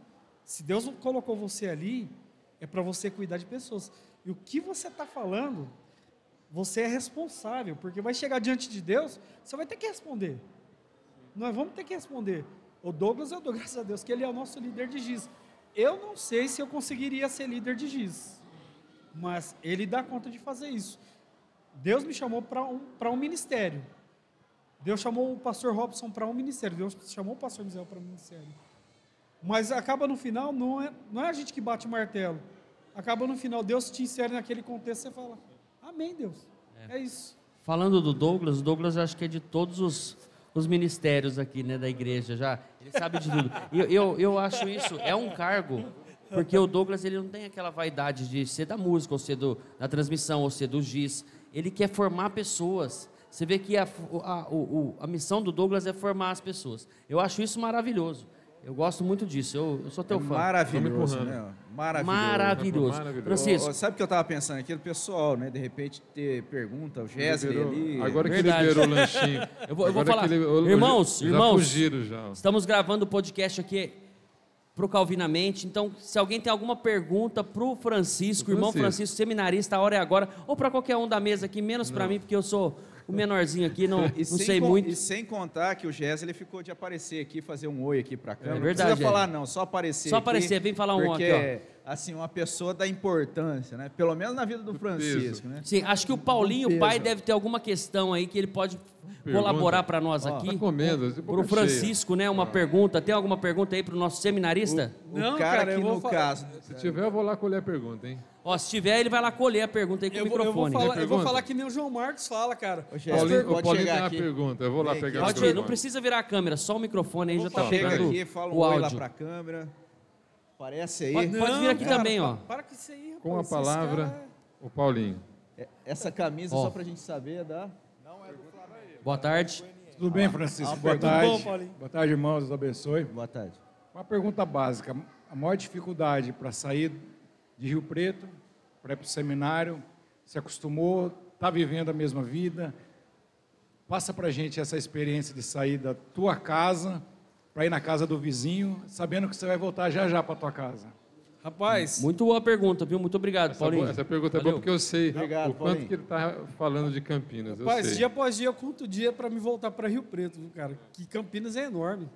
Se Deus colocou você ali, é para você cuidar de pessoas. E o que você está falando você é responsável, porque vai chegar diante de Deus, você vai ter que responder. Nós vamos ter que responder. O Douglas, eu dou graças a Deus que ele é o nosso líder de giz. Eu não sei se eu conseguiria ser líder de giz, mas ele dá conta de fazer isso. Deus me chamou para um, um ministério. Deus chamou o pastor Robson para um ministério. Deus chamou o pastor Misael para um ministério. Mas acaba no final, não é, não é a gente que bate o martelo. Acaba no final, Deus te insere naquele contexto e você fala, Amém, Deus. É, é isso. Falando do Douglas, o Douglas acho que é de todos os, os ministérios aqui, né, da igreja já. Ele sabe de tudo. Eu, eu, eu acho isso, é um cargo, porque o Douglas ele não tem aquela vaidade de ser da música, ou ser do, da transmissão, ou ser do giz. Ele quer formar pessoas. Você vê que a, a, o- a missão do Douglas é formar as pessoas. Eu acho isso maravilhoso. Eu gosto muito disso. Eu, eu sou teu fã. Maravilhoso, né? Maravilhoso. Maravilhoso. Maravilhoso. Francisco, Ô, Sabe o que eu estava pensando aqui? O pessoal, né? De repente ter pergunta, o Liberou- ali. Agora que Verdade. liberou o lanchinho. Eu vou- eu vou falar. ele- o- Irmãos, já irmãos. fugiram já. Estamos gravando o podcast aqui pro Calvinamente, então se alguém tem alguma pergunta pro Francisco, Pro irmão Francisco. Francisco, seminarista, a hora é agora, ou para qualquer um da mesa aqui, menos para mim, porque eu sou o menorzinho aqui, não, E não sei muito. E sem contar que o Gesley ele ficou de aparecer aqui, fazer um oi aqui pra câmera. É verdade, Não precisa é. falar não, só aparecer Só aqui, aparecer, vem falar um porque, aqui, assim, uma pessoa da importância, né? Pelo menos na vida do Francisco, né? Sim, acho que o Paulinho, peso. pai, deve ter alguma questão aí que ele pode colaborar para nós Ó, aqui. Tá comendo, de Pro boca Francisco, né? Uma pergunta. Tem alguma pergunta aí pro nosso seminarista? O Não, cara, cara, que vou no falar- caso... cheia. Se tiver, eu vou lá colher a pergunta, hein? Ó, se tiver, ele vai lá colher a pergunta aí com Eu o vou, eu, vou microfone. falar, eu vou pergunta? falar que nem o João Marcos fala, cara. Ô, Paulinho, pode Paulinho chegar tem uma pergunta, eu vou lá Vem pegar Pode ir, microfone. não precisa virar a câmera, só o microfone aí já tá Chega pegando aqui, fala um o oi lá áudio. pra câmera. Aparece aí. Pode- pode vir aqui cara, também, ó. Para com isso aí, rapaz. Com a palavra, cara- o Paulinho. É, Essa camisa, Ó. só pra gente saber, dá? Boa tarde. Tudo bem, Francisco? Ah, Boa pergunta. tarde. Bom, Paulinho? Boa tarde, irmãos. Deus abençoe. Boa tarde. Uma pergunta básica. A maior dificuldade para sair de Rio Preto, para o seminário, se acostumou, está vivendo a mesma vida. Passa para a gente essa experiência de sair da tua casa para ir na casa do vizinho, sabendo que você vai voltar já já para tua casa. Rapaz, Muito boa pergunta, viu? Muito obrigado, Essa, Paulinho. boa- essa pergunta é Valeu. boa porque eu sei Obrigado, o quanto Paulinho. que ele está falando de Campinas. Eu rapaz sei. dia após dia eu conto o dia para me voltar para Rio Preto, viu, cara? Que Campinas é enorme.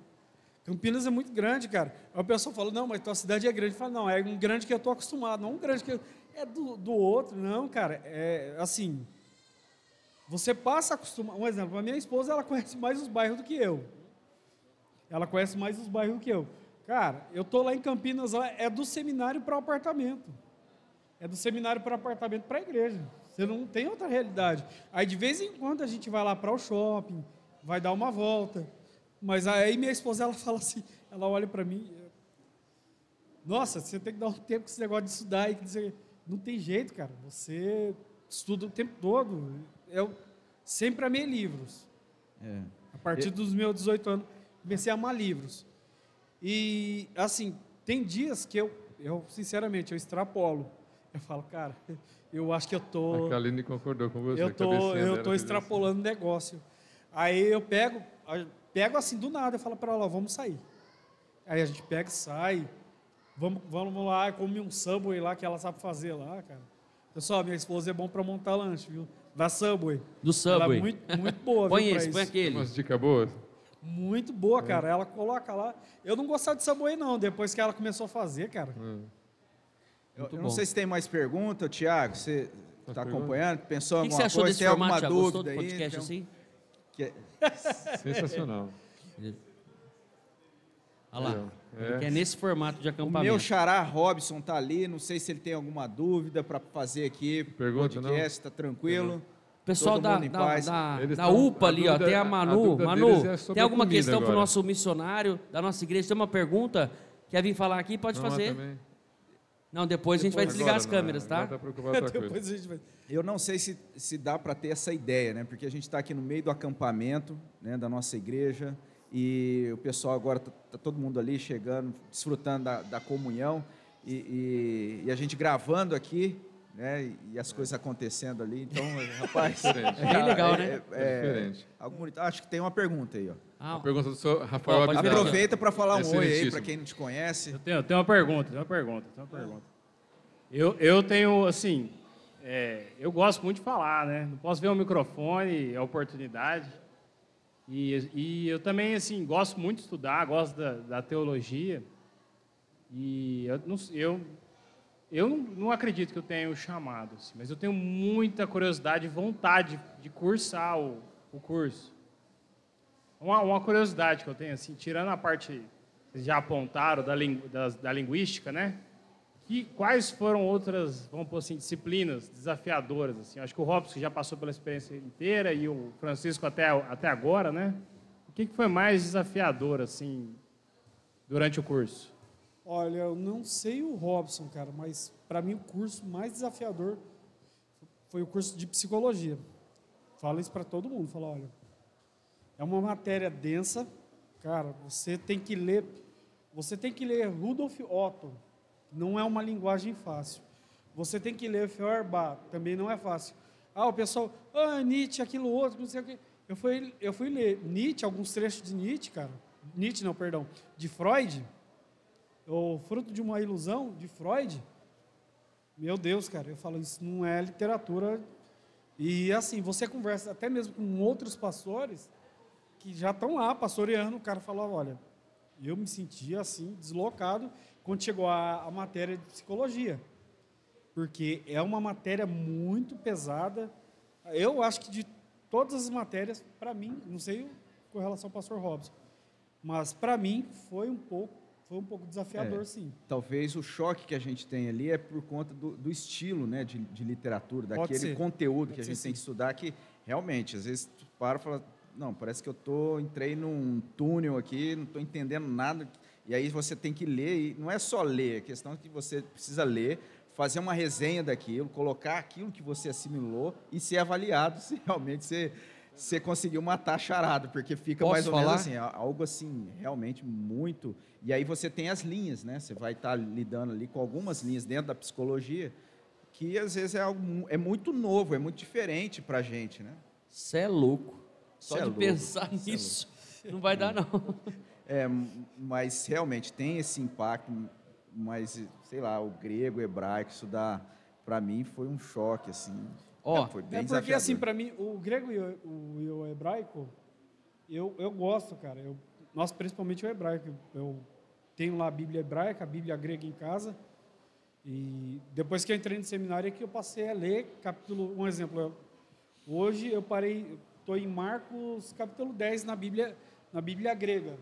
Campinas é muito grande, cara. Aí o pessoal fala, não, mas tua cidade é grande. Fala, não, é um grande que eu tô acostumado, não um grande que eu... é do, do outro. Não, cara, é assim, você passa a acostumar. Um exemplo, a minha esposa, ela conhece mais os bairros do que eu. Ela conhece mais os bairros do que eu. Cara, eu tô lá em Campinas, é do seminário para apartamento. É do seminário para apartamento para igreja. Você não tem outra realidade. Aí de vez em quando a gente vai lá para o shopping, vai dar uma volta. Mas aí minha esposa ela fala assim, ela olha para mim, nossa, você tem que dar um tempo com esse negócio de estudar e que dizer, não tem jeito, cara. Você estuda o tempo todo. Eu sempre amei livros. É. A partir dos meus 18 anos, comecei a amar livros. E, assim, tem dias que eu, eu sinceramente, eu extrapolo. Eu falo, cara, eu acho que eu tô... A Kaline concordou com você. Eu tô, eu tô extrapolando o negócio. Aí eu pego, pego assim do nada, eu falo para ela, ó, vamos sair. Aí a gente pega e sai. Vamos, vamos lá, come um Subway lá que ela sabe fazer lá, cara. Pessoal, minha esposa é bom para montar lanche, viu? Da Subway. Do Ela Subway. é muito, muito boa, Põe viu, esse, põe isso. assim. aquele. Umas dicas boas? Muito boa, cara. Ela coloca lá. Eu não gostava de Subway, não. Depois que ela começou a fazer, cara. Hum. Eu, eu não sei se tem mais pergunta, Tiago. Você está acompanhando? Pensou em que, que você alguma achou coisa? desse Tem alguma formato? Já gostou do dúvida aí? podcast Então, assim? Que- Sensacional. Olha lá. Ó. É. quer nesse formato de O acampamento. meu xará Robson tá ali. Não sei se ele tem alguma dúvida para fazer aqui. Pergunta, não? podcast, está tranquilo. O pessoal da, da, da, da UPA a ali, ó. dúvida- Tem a a Manu. dúvida Manu, deles é tem a alguma questão para o nosso missionário da nossa igreja? Tem uma pergunta? Quer vir falar aqui? Pode Não, fazer. Não, depois a gente vai Agora desligar as não, câmeras, agora tá? Tá. Depois a gente vai. Eu não sei se, se dá para ter essa ideia, né? Porque a gente está aqui no meio do acampamento né, da nossa igreja e o pessoal agora está todo mundo ali chegando, desfrutando da, da comunhão e, e- e a gente gravando aqui, né? E as coisas acontecendo ali. Então, rapaz. É bem legal, né? É diferente. algo bonito. Acho que tem uma pergunta aí, ó. Ah, A pergunta do senhor Rafael Ó. Aproveita para falar um oi aí para quem não te conhece. Eu tenho, eu tenho uma pergunta, tenho uma pergunta, tenho uma pergunta. Eu, eu tenho, assim, é, eu gosto muito de falar, né? Não posso ver o microfone, a oportunidade. E, e eu também, assim, gosto muito de estudar, gosto da, da teologia. E eu não, eu, eu não, não acredito que eu tenha o chamado, assim, mas eu tenho muita curiosidade e vontade de cursar o, o curso. Uma, uma curiosidade que eu tenho, assim, tirando a parte vocês já apontaram da, lin- das- da linguística, né? Que, quais foram outras, vamos pôr assim, disciplinas desafiadoras? Assim? Acho que o Robson já passou pela experiência inteira e o Francisco até, até agora, né? O que, foi mais desafiador, assim, durante o curso? Olha, eu não sei o Robson, cara, mas para mim o curso mais desafiador foi o curso de psicologia. falo isso para todo mundo, falo, olha, é uma matéria densa, cara, você tem que ler, você tem que ler Rudolf Otto, não é uma linguagem fácil. Você tem que ler Feuerbach, também não é fácil. Ah, o pessoal, ah, Nietzsche, aquilo outro, não sei o quê. Eu fui, eu fui ler Nietzsche, alguns trechos de Nietzsche, cara. Nietzsche, não, perdão, de Freud, o Fruto de uma Ilusão, de Freud. Meu Deus, cara, eu falo, isso não é literatura. E assim, você conversa até mesmo com outros pastores que já estão lá pastoreando, o cara fala, olha, eu me sentia assim, deslocado, quando chegou a, a matéria de psicologia. Porque é uma matéria muito pesada. Eu acho que de todas as matérias, para mim, não sei com relação ao pastor Robson, mas para mim foi um pouco foi um pouco desafiador, É. sim. Talvez o choque que a gente tem ali é por conta do, do estilo né, de, de literatura, Pode daquele ser. conteúdo Pode que a ser, gente tem sim. que estudar, que realmente, às vezes, tu para e fala, não, parece que eu tô, entrei num túnel aqui, não estou entendendo nada, e aí você tem que ler, e não é só ler, a questão é que você precisa ler, fazer uma resenha daquilo, colocar aquilo que você assimilou e ser avaliado se realmente você, você conseguiu matar a charada, porque fica Posso mais ou falar? menos assim, algo assim, realmente muito. E aí você tem as linhas, né? Você vai estar lidando ali com algumas linhas dentro da psicologia, que às vezes é, algo, é muito novo, é muito diferente para a gente, né? Você é louco. Só Cê é de louco, pensar cê é nisso, não vai dar, não. É, mas realmente tem esse impacto, mas, sei lá, o grego, o hebraico, isso dá, para mim, foi um choque, assim. Ó, É, foi bem É porque, desafiador. assim, para mim, o grego e o, o- o hebraico, eu, eu gosto, cara. Eu, nós, principalmente o hebraico. Eu tenho lá a Bíblia hebraica, a Bíblia grega em casa. E depois que eu entrei no seminário é que eu passei a ler capítulo... Um exemplo, eu- hoje eu parei... Estou em Marcos, capítulo 10, na Bíblia, na Bíblia grega.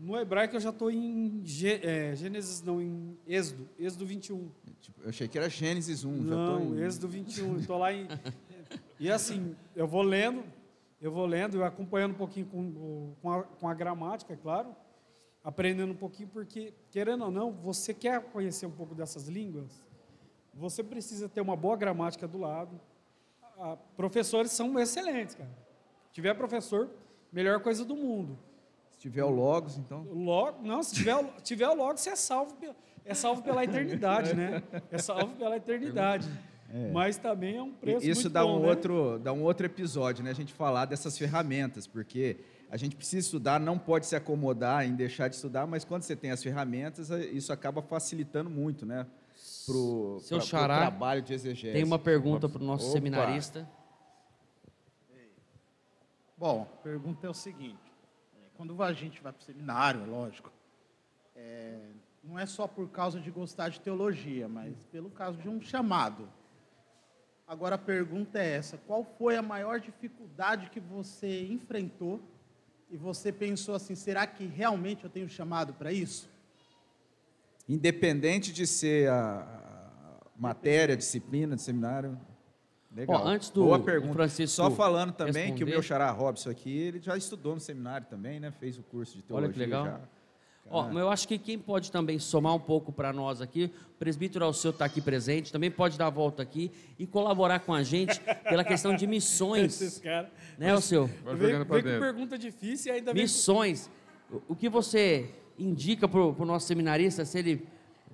No hebraico eu já estou em Gê- é, Gênesis, não, em Êxodo, Êxodo 21. Tipo, eu achei que era Gênesis 1, já Não, tô em... Êxodo 21, estou lá em... E assim, eu vou lendo, eu vou lendo, eu acompanhando um pouquinho com, com, a, com a gramática, é claro, aprendendo um pouquinho, porque, querendo ou não, você quer conhecer um pouco dessas línguas, você precisa ter uma boa gramática do lado. Ah, professores são excelentes, cara. Se tiver professor, melhor coisa do mundo. Se tiver o Logos, então... Logo, não, se tiver, o- tiver o logo, você é salvo, é salvo pela eternidade, né? É salvo pela eternidade. Mas também é um preço Isso muito dá bom, um né? outro, dá um outro episódio, né? A gente falar dessas ferramentas, porque a gente precisa estudar, não pode se acomodar em deixar de estudar, mas quando você tem as ferramentas, eh, isso acaba facilitando muito, né? Pro, Seu pra- pro xará, trabalho de exegese. Tem uma pergunta para o nosso Opa. seminarista. Bom, a pergunta é o seguinte: é, quando a gente vai para o seminário, é lógico, é, não é só por causa de gostar de teologia, mas pelo caso de um chamado. Agora a pergunta é essa: qual foi a maior dificuldade que você enfrentou e você pensou assim, será que realmente eu tenho chamado para isso? Independente de ser a, a matéria, disciplina, de seminário. Legal. Ó, antes do- Boa do pergunta. Francisco Só falando também que o responder. meu xará Robson aqui, ele já estudou no seminário também, né? Fez o curso de teologia Olha que legal. já. Ó, mas eu acho que quem pode também somar um pouco para nós aqui, o presbítero Alceu está aqui presente, também pode dar a volta aqui e colaborar com a gente pela questão de Esses missões. caras. né, Alceu? Vem, vem com pergunta difícil e ainda com- Missões. O- O que você indica para o nosso seminarista, se ele,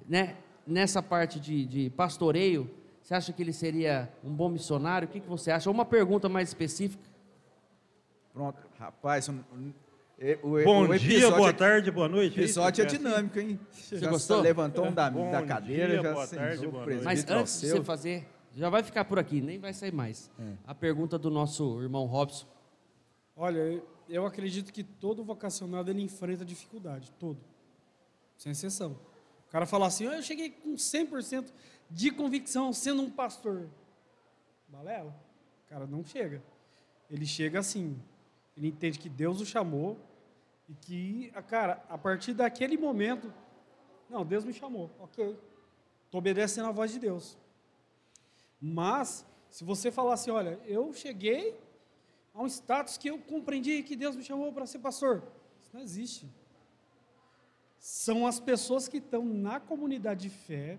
né, nessa parte de, de pastoreio, você acha que ele seria um bom missionário? O que, que você acha? Uma pergunta mais específica. Pronto. Rapaz, um- um- e- o, Bom o dia, boa aqui- tarde, boa noite. O episódio é dinâmico, hein? Você já gostou? levantou um da, Bom da cadeira, dia, já boa sentou tarde, o boa Mas antes de você fazer, já vai ficar por aqui, nem vai sair mais. A pergunta do nosso irmão Robson. Olha, eu- acredito que todo vocacionado ele enfrenta dificuldade, todo. Sem exceção. O cara fala assim, "Ah, eu cheguei com 100% de convicção sendo um pastor. Balela. O cara não chega. Ele chega assim, ele entende que Deus o chamou e que, cara, a partir daquele momento, não, Deus me chamou, ok. Estou obedecendo a voz de Deus. Mas, se você falar assim, olha, eu cheguei a um status que eu compreendi que Deus me chamou para ser pastor. Isso não existe. São as pessoas que estão na comunidade de fé.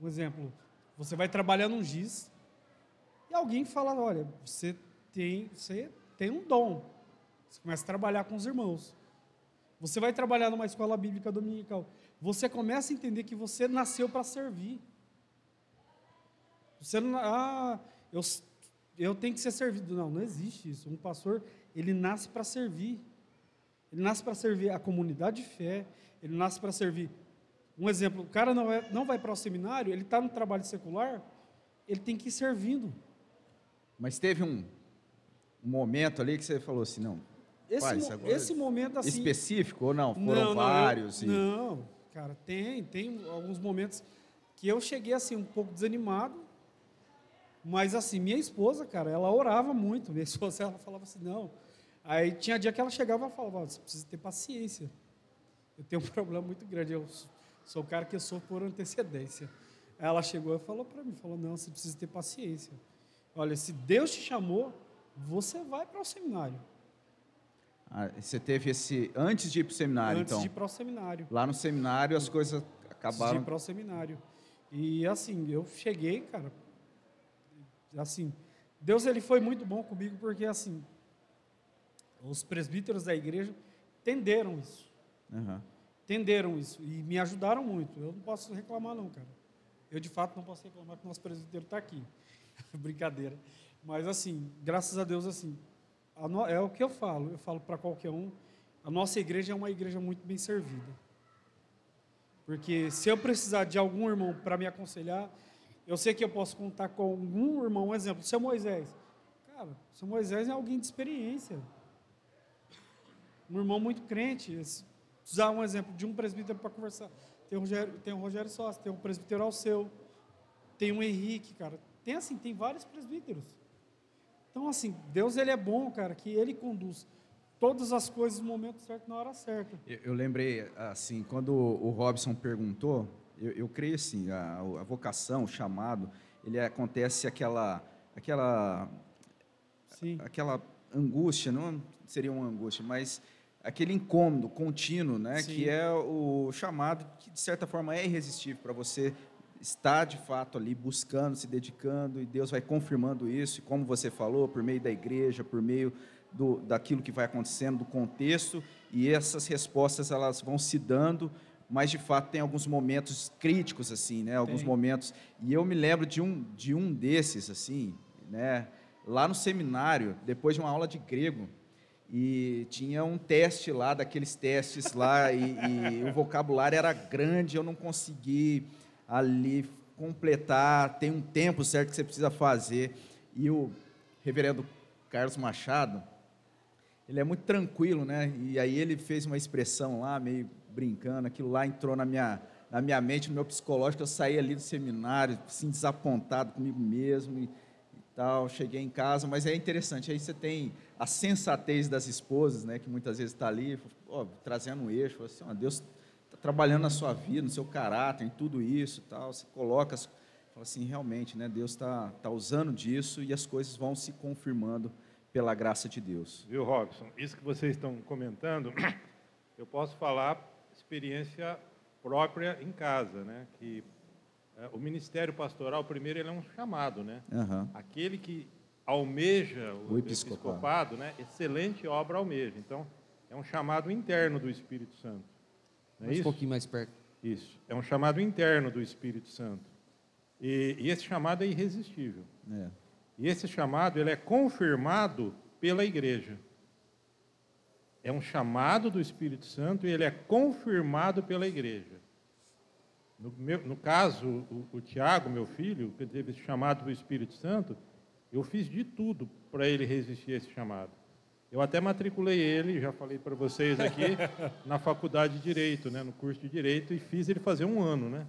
Um exemplo, você vai trabalhar num GIS e alguém fala, olha, você tem, você tem um dom. Você começa a trabalhar com os irmãos. Você vai trabalhar numa escola bíblica dominical. Você começa a entender que você nasceu para servir. Você não, ah, eu, eu tenho que ser servido. Não, não existe isso. Um pastor, ele nasce para servir. Ele nasce para servir a comunidade de fé. Ele nasce para servir. Um exemplo, o cara não, é, não vai para o seminário, ele está no trabalho secular, ele tem que ir servindo. Mas teve um, um momento ali que você falou assim, não, Esse, mo- esse momento assim. específico ou não? Foram não, não, eu- vários. e- Não, cara, tem, tem alguns momentos que eu cheguei assim um pouco desanimado, mas assim, minha esposa, cara, ela orava muito. Minha esposa, ela falava assim, não. Aí tinha dia que ela chegava e falava, "Ó, você precisa ter paciência. Eu tenho um problema muito grande, eu sou- o cara que eu sou por antecedência. Ela chegou e falou para mim, falou, não, você precisa ter paciência. Olha, se Deus te chamou, você vai para o seminário. Ah, você teve esse antes de ir para o seminário, antes então. de ir para o seminário. Lá no seminário as coisas Antes de acabaram. ir para o seminário. E assim, eu cheguei, cara, assim, Deus ele foi muito bom comigo porque assim, os presbíteros da igreja entenderam isso. Aham. Entenderam isso e me ajudaram muito. Eu não posso reclamar não, cara. Eu de fato não posso reclamar que o nosso presbítero está aqui. Brincadeira. Mas assim, graças a Deus assim, a no- é o que eu falo, eu falo para qualquer um, a nossa igreja é uma igreja muito bem servida. Porque se eu precisar de algum irmão para me aconselhar, eu sei que eu posso contar com algum irmão, um exemplo, seu Moisés. Cara, seu Moisés é alguém de experiência. Um irmão muito crente. Se Usar um exemplo de um presbítero para conversar. Tem o Rogério, tem o Rogério Sócio, tem o presbítero Alceu, tem o Henrique, cara. Tem assim, tem vários presbíteros. Então, assim, Deus ele é bom, cara, que ele conduz todas as coisas no momento certo, na hora certa. Eu, eu lembrei, assim, quando o Robson perguntou, eu, eu creio assim, a, a vocação, o chamado, ele acontece aquela, aquela, Sim. aquela angústia, não seria uma angústia, mas aquele incômodo contínuo, né, Sim. que é o chamado que de certa forma é irresistível para você estar de fato ali buscando, se dedicando e Deus vai confirmando isso, e como você falou, por meio da igreja, por meio do, daquilo que vai acontecendo, do contexto, e essas respostas elas vão se dando, mas de fato tem alguns momentos críticos assim, né? Alguns Tem. momentos. E eu me lembro de um de um desses assim, né? Lá no seminário, depois de uma aula de grego, e tinha um teste lá, daqueles testes lá, e, e o vocabulário era grande, eu não consegui ali completar, tem um tempo certo que você precisa fazer. E o reverendo Carlos Machado, ele é muito tranquilo, né? E aí ele fez uma expressão lá, meio brincando, aquilo lá entrou na minha, na minha mente, no meu psicológico, eu saí ali do seminário, assim, desapontado comigo mesmo e, e tal, cheguei em casa, mas é interessante, aí você tem a sensatez das esposas, né, que muitas vezes está ali, ó, trazendo um eixo, assim, ó, Deus está trabalhando na sua vida, no seu caráter, em tudo isso tal, você coloca, fala assim, realmente, né, Deus está tá usando disso e as coisas vão se confirmando pela graça de Deus. Viu, Robson? Isso que vocês estão comentando, eu posso falar experiência própria em casa, né? Que eh, o ministério pastoral, primeiro, ele é um chamado, né? Aham. Aquele que almeja o, O episcopado. episcopado, né? Excelente obra almeja. Então, é um chamado interno do Espírito Santo. Não é um pouquinho mais perto. Isso. É um chamado interno do Espírito Santo. E, e esse chamado é irresistível. É. E esse chamado ele é confirmado pela igreja. É um chamado do Espírito Santo e ele é confirmado pela igreja. No, meu- no caso, o, o Tiago, meu filho, que teve esse chamado do Espírito Santo, eu fiz de tudo para ele resistir a esse chamado. Eu até matriculei ele, já falei para vocês aqui, na faculdade de Direito, né, no curso de Direito, e fiz ele fazer um ano. Né?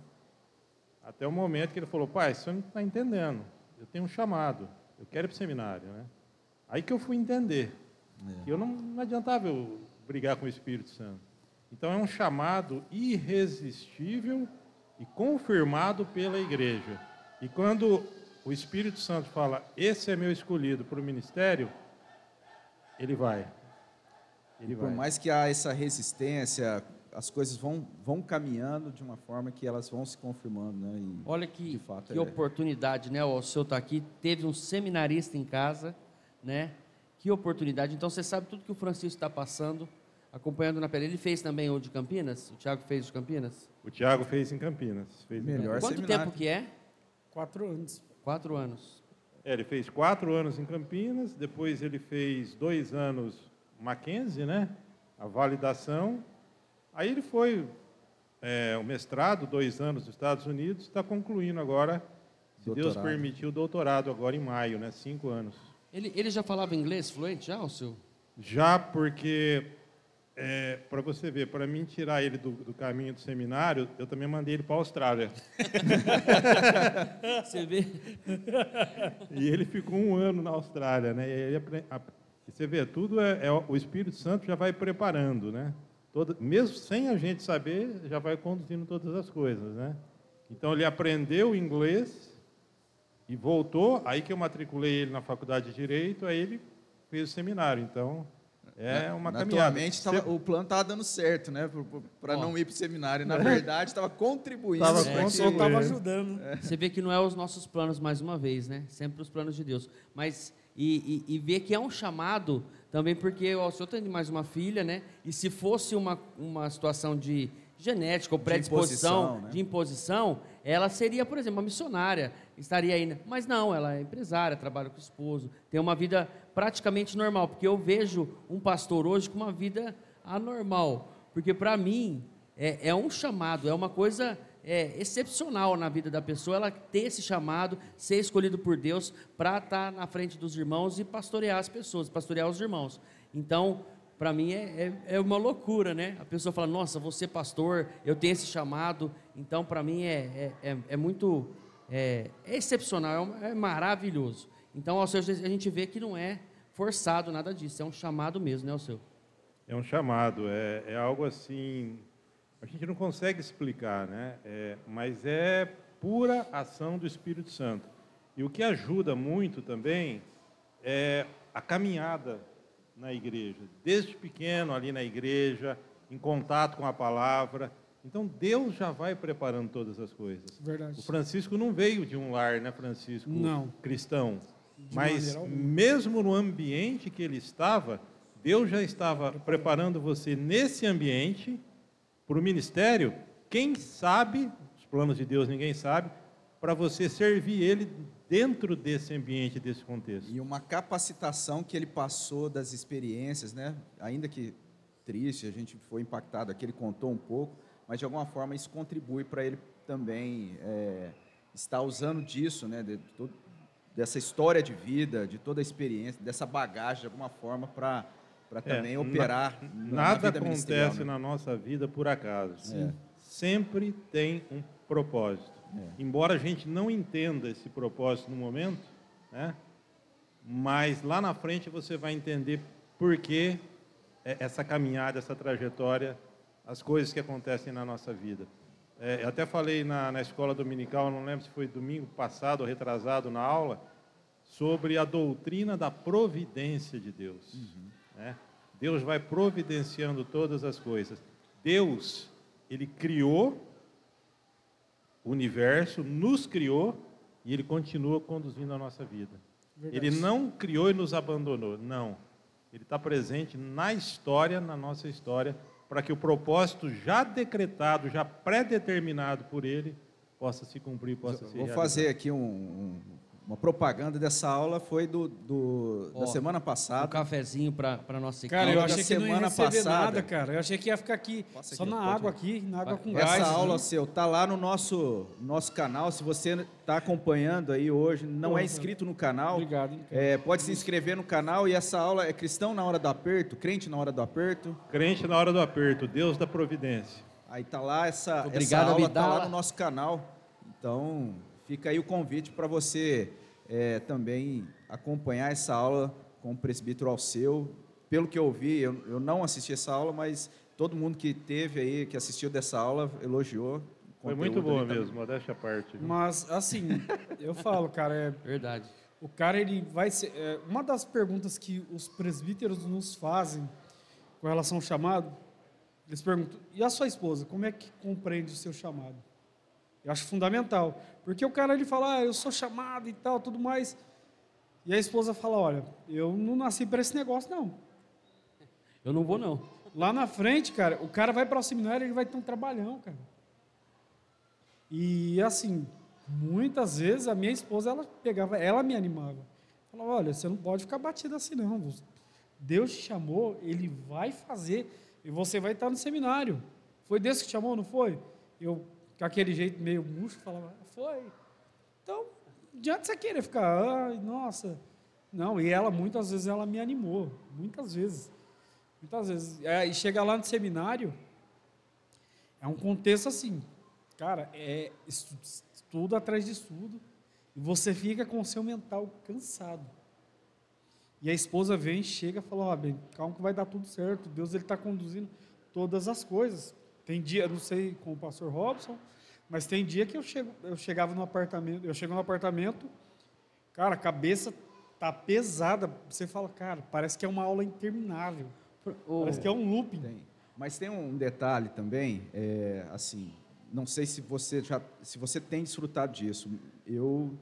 Até o momento que ele falou, pai, você não está entendendo, eu tenho um chamado, eu quero ir para o seminário. Né? Aí que eu fui entender que eu não, não adiantava eu brigar com o Espírito Santo. Então é um chamado irresistível e confirmado pela igreja. E quando o Espírito Santo fala, esse é meu escolhido para o ministério, ele vai. Ele por vai. mais que há essa resistência as coisas vão, vão caminhando de uma forma que elas vão se confirmando, né? E, Olha que, de fato, que é- oportunidade, né? O seu tá aqui, teve um seminarista em casa, né? Que oportunidade. Então você sabe tudo que o Francisco está passando, acompanhando na pele. Ele fez também o de Campinas? O Thiago fez o de Campinas? O Tiago fez em Campinas. Fez em Melhor Quanto seminário. tempo que é? Quatro anos. Quatro anos. É, ele fez quatro anos em Campinas, depois ele fez dois anos Mackenzie, né? A validação. Aí ele foi é, o mestrado, dois anos nos Estados Unidos, está concluindo agora, se Deus Doutorado. permitir, o doutorado agora em maio, né? Cinco anos. Ele, ele já falava inglês fluente já, o seu? Já porque, para você ver, para mim tirar ele do, do caminho do seminário, eu também mandei ele para a Austrália. Você vê? E ele ficou um ano na Austrália, né? Ele a- você vê, tudo é, é o o Espírito Santo já vai preparando, né? Todo, mesmo sem a gente saber, já vai conduzindo todas as coisas, né? Então ele aprendeu inglês e voltou, aí que eu matriculei ele na faculdade de Direito, aí ele fez o seminário. Então, é uma caminhada. Naturalmente, tava- Você- o plano estava dando certo, né? Para não ir para o seminário. Na verdade, estava contribuindo. Tava pra O que- pessoal estava é. ajudando. Você vê que não é os nossos planos mais uma vez, né? Sempre os planos de Deus. Mas e, e, e ver que é um chamado também porque ó, o senhor tem mais uma filha, né? E se fosse uma, uma situação de genética ou predisposição, imposição, né? de imposição, ela seria, por exemplo, uma missionária, estaria aí. Mas não, ela é empresária, trabalha com o esposo, tem uma vida praticamente normal, porque eu vejo um pastor hoje com uma vida anormal, porque para mim é, é um chamado, é uma coisa é, excepcional na vida da pessoa, ela ter esse chamado, ser escolhido por Deus para estar na frente dos irmãos e pastorear as pessoas, pastorear os irmãos. Então, para mim é, é, é uma loucura, né? A pessoa fala, nossa, você é pastor, eu tenho esse chamado. Então, para mim é, é, é, é muito é, é excepcional, é maravilhoso. Então, ao seu, a gente vê que não é forçado nada disso, é um chamado mesmo, né, o seu? É um chamado, é, é algo assim. A gente não consegue explicar, né? É, mas é pura ação do Espírito Santo. E o que ajuda muito também é a caminhada na igreja. Desde pequeno, ali na igreja, em contato com a palavra. Então, Deus já vai preparando todas as coisas. Verdade. O Francisco não veio de um lar, né, Francisco? Não. Cristão. De Mas mesmo no ambiente que ele estava, Deus já estava preparando você nesse ambiente para o ministério. Quem sabe, os planos de Deus ninguém sabe, para você servir Ele dentro desse ambiente, desse contexto. E uma capacitação que ele passou das experiências, né? Ainda que triste, a gente foi impactado aqui, ele contou um pouco, mas de alguma forma isso contribui para ele também é, estar usando disso, né? De, todo- dessa história de vida, de toda a experiência, dessa bagagem, de alguma forma, para É, também na- operar na- na Nada acontece né? na nossa vida por acaso. Sim. Sempre tem um propósito. É. Embora a gente não entenda esse propósito no momento, né? mas lá na frente você vai entender por que é- essa caminhada, essa trajetória, as coisas que acontecem na nossa vida. É, eu até falei na, na escola dominical, não lembro se foi domingo passado ou retrasado na aula, sobre a doutrina da providência de Deus. né? Deus vai providenciando todas as coisas. Deus, Ele criou o universo, nos criou e Ele continua conduzindo a nossa vida. Verdade. Ele não criou e nos abandonou, não. Ele está presente na história, na nossa história, para que o propósito já decretado, já pré-determinado por Ele, possa se cumprir, possa se Vou realizar. fazer aqui um- um- uma propaganda dessa aula, foi do, do- Ó, da semana Um passada. cafezinho para a nossa equipe. Cara, eu achei que não ia semana receber passada. nada, cara. Eu achei que ia ficar aqui Passa só aqui, na água ir. aqui, na água com Essa gás. aula assim. seu tá lá no nosso, nosso canal. Se você está acompanhando aí hoje, não Porra. é inscrito no canal, Obrigado. hein, é, pode se inscrever no canal. E essa aula é cristão na hora do aperto, crente na hora do aperto. Crente na hora do aperto, Deus da providência. Aí tá lá essa, essa Obrigado, aula tá lá no nosso canal. Então fica aí o convite para você é, também acompanhar essa aula com o presbítero Alceu. Pelo que eu vi, eu, eu não assisti essa aula, mas todo mundo que teve aí, que assistiu dessa aula, elogiou. Foi muito boa mesmo, modéstia à parte. viu? Mas, assim, eu falo, cara, é, Verdade. o cara, ele vai ser... é, uma das perguntas que os presbíteros nos fazem com relação ao chamado eles perguntam: e a sua esposa, como é que compreende o seu chamado? Eu acho fundamental, porque o cara ele fala: ah, eu sou chamado e tal, tudo mais. E a esposa fala: olha, eu não nasci para esse negócio, não. Eu não vou, não. Lá na frente, cara, o cara vai para o seminário ele vai ter um trabalhão, cara. E assim, muitas vezes a minha esposa, ela pegava, ela me animava. Falava, olha, você não pode ficar batida assim, não. Deus te chamou, Ele vai fazer, e você vai estar no seminário. Foi Deus que te chamou, não foi? Eu, com aquele jeito meio murcho, falava, foi. Então, adianta você querer ficar, ai, nossa. Não, e ela, muitas vezes, ela me animou. Muitas vezes. Muitas vezes. É, e chega lá no seminário, é um contexto assim, cara, é estudo atrás de estudo, e você fica com o seu mental cansado. E a esposa vem, chega e fala, ó, bem, calma que vai dar tudo certo, Deus ele está conduzindo todas as coisas. Tem dia, não sei com o pastor Robson, mas tem dia que eu, chego, eu chegava no apartamento, eu chego no apartamento, cara, a cabeça tá pesada, você fala, cara, parece que é uma aula interminável. Oh, parece que é um looping. Tem. Mas tem um detalhe também, é, assim, não sei se você já, se você tem desfrutado disso. Eu,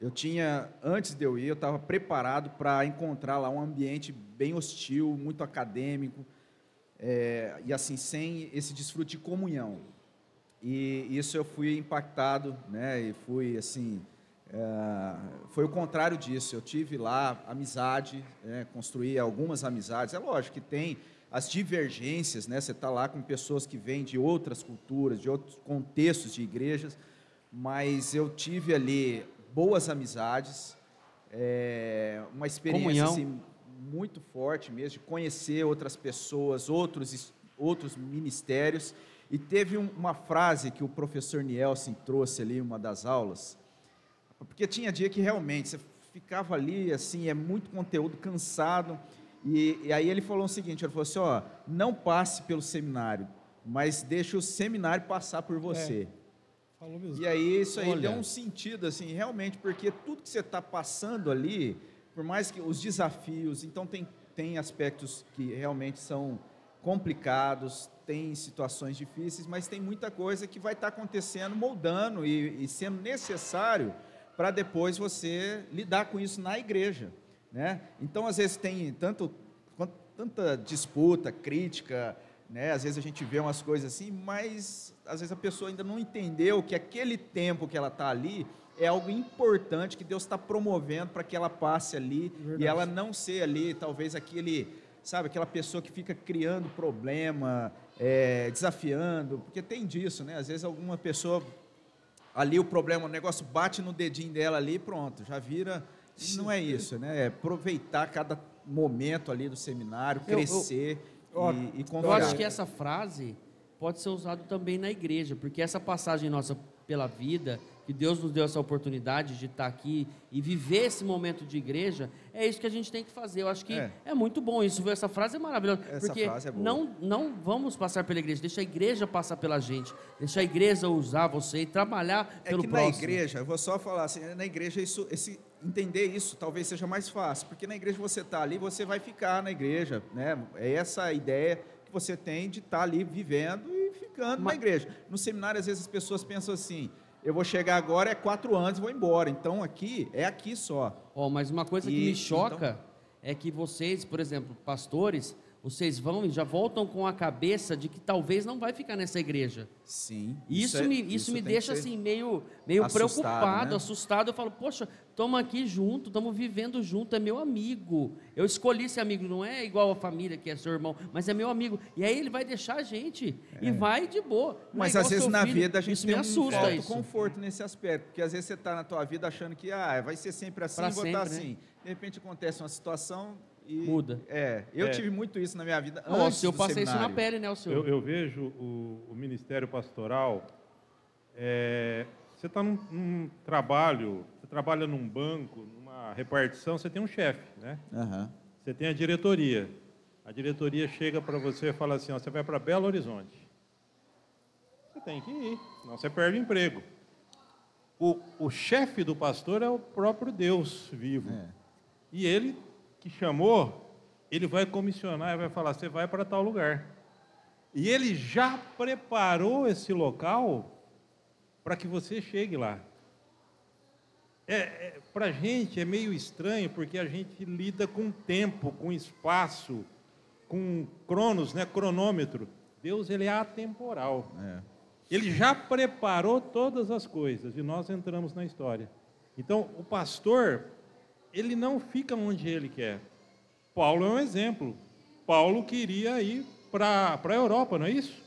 eu tinha, antes de eu ir, eu estava preparado para encontrar lá um ambiente bem hostil, muito acadêmico, é, e assim, sem esse desfrute de comunhão. E isso eu fui impactado, né, e fui assim, é, foi o contrário disso. Eu tive lá amizade, né, construí algumas amizades. É lógico que tem as divergências, né? Você está lá com pessoas que vêm de outras culturas, de outros contextos de igrejas, mas eu tive ali boas amizades, é, uma experiência assim, muito forte mesmo de conhecer outras pessoas, outros outros ministérios. E teve um, uma frase que o professor Nielsen trouxe ali em uma das aulas, porque tinha dia que realmente você ficava ali, assim, é muito conteúdo cansado. E, e aí ele falou o seguinte: ele falou assim, ó, não passe pelo seminário, mas deixe o seminário passar por você. É. E aí isso aí Olha. deu um sentido, assim, realmente, porque tudo que você está passando ali, por mais que os desafios, então tem, tem aspectos que realmente são complicados, tem situações difíceis, mas tem muita coisa que vai estar tá acontecendo, moldando e, e sendo necessário para depois você lidar com isso na igreja. Né? Então, às vezes, tem tanto, tanta disputa, crítica, né? às vezes a gente vê umas coisas assim, mas às vezes a pessoa ainda não entendeu que aquele tempo que ela está ali é algo importante que Deus está promovendo para que ela passe ali Verdade. e ela não ser ali, talvez aquele, sabe, aquela pessoa que fica criando problema, é, desafiando, porque tem disso, né? Às vezes alguma pessoa ali o problema, o negócio bate no dedinho dela ali, pronto, já vira. Não é isso, né? É aproveitar cada momento ali do seminário, crescer eu, eu, e, e Eu acho que essa frase pode ser usada também na igreja, porque essa passagem nossa pela vida que Deus nos deu essa oportunidade de estar aqui e viver esse momento de igreja, é isso que a gente tem que fazer. Eu acho que é, é muito bom isso. Essa frase é maravilhosa. Essa porque frase é boa. Não, não vamos passar pela igreja, deixa a igreja passar pela gente, deixa a igreja usar você e trabalhar é pelo que próximo. na igreja, eu vou só falar assim, na igreja isso, esse, entender isso talvez seja mais fácil, porque na igreja você está ali, você vai ficar na igreja, né? É essa a ideia que você tem de estar tá ali vivendo e ficando Mas, na igreja. No seminário, às vezes as pessoas pensam assim, eu vou chegar agora, é quatro anos vou embora. Então aqui, é aqui só. Oh, mas uma coisa e, que me choca então... é que vocês, por exemplo, pastores, vocês vão e já voltam com a cabeça de que talvez não vai ficar nessa igreja. Sim. Isso, isso é, me, isso, isso me deixa assim meio, meio assustado, preocupado, né? assustado. Eu falo, poxa, estamos aqui junto, estamos vivendo junto, é meu amigo. Eu escolhi esse amigo, não é igual a família que é seu irmão, mas é meu amigo. E aí ele vai deixar a gente é. e vai de boa. Mas é às vezes na filho. vida a gente isso tem me assusta um isso. conforto nesse aspecto, porque às vezes você está na tua vida achando que ah, vai ser sempre assim, pra vou estar tá assim. Né? De repente acontece uma situação e, Muda. É, eu é. tive muito isso na minha vida. Não, antes eu passei seminário. isso na pele, né, o senhor? Eu, eu vejo o, o, ministério pastoral. É, você está num, num, trabalho, você trabalha num banco, numa repartição, você tem um chefe, né? Uhum. Você tem a diretoria. A diretoria chega para você e fala assim: ó, você vai para Belo Horizonte. Você tem que ir, senão você perde o emprego. O, o chefe do pastor é o próprio Deus vivo. É. E ele que chamou, ele vai comissionar e vai falar: você vai para tal lugar. E ele já preparou esse local para que você chegue lá. É, é para a gente é meio estranho, porque a gente lida com tempo, com espaço, com cronos, né, cronômetro. Deus ele é atemporal. É. Ele já preparou todas as coisas e nós entramos na história. Então, o pastor, ele não fica onde ele quer. Paulo é um exemplo. Paulo queria ir para a Europa, não é isso?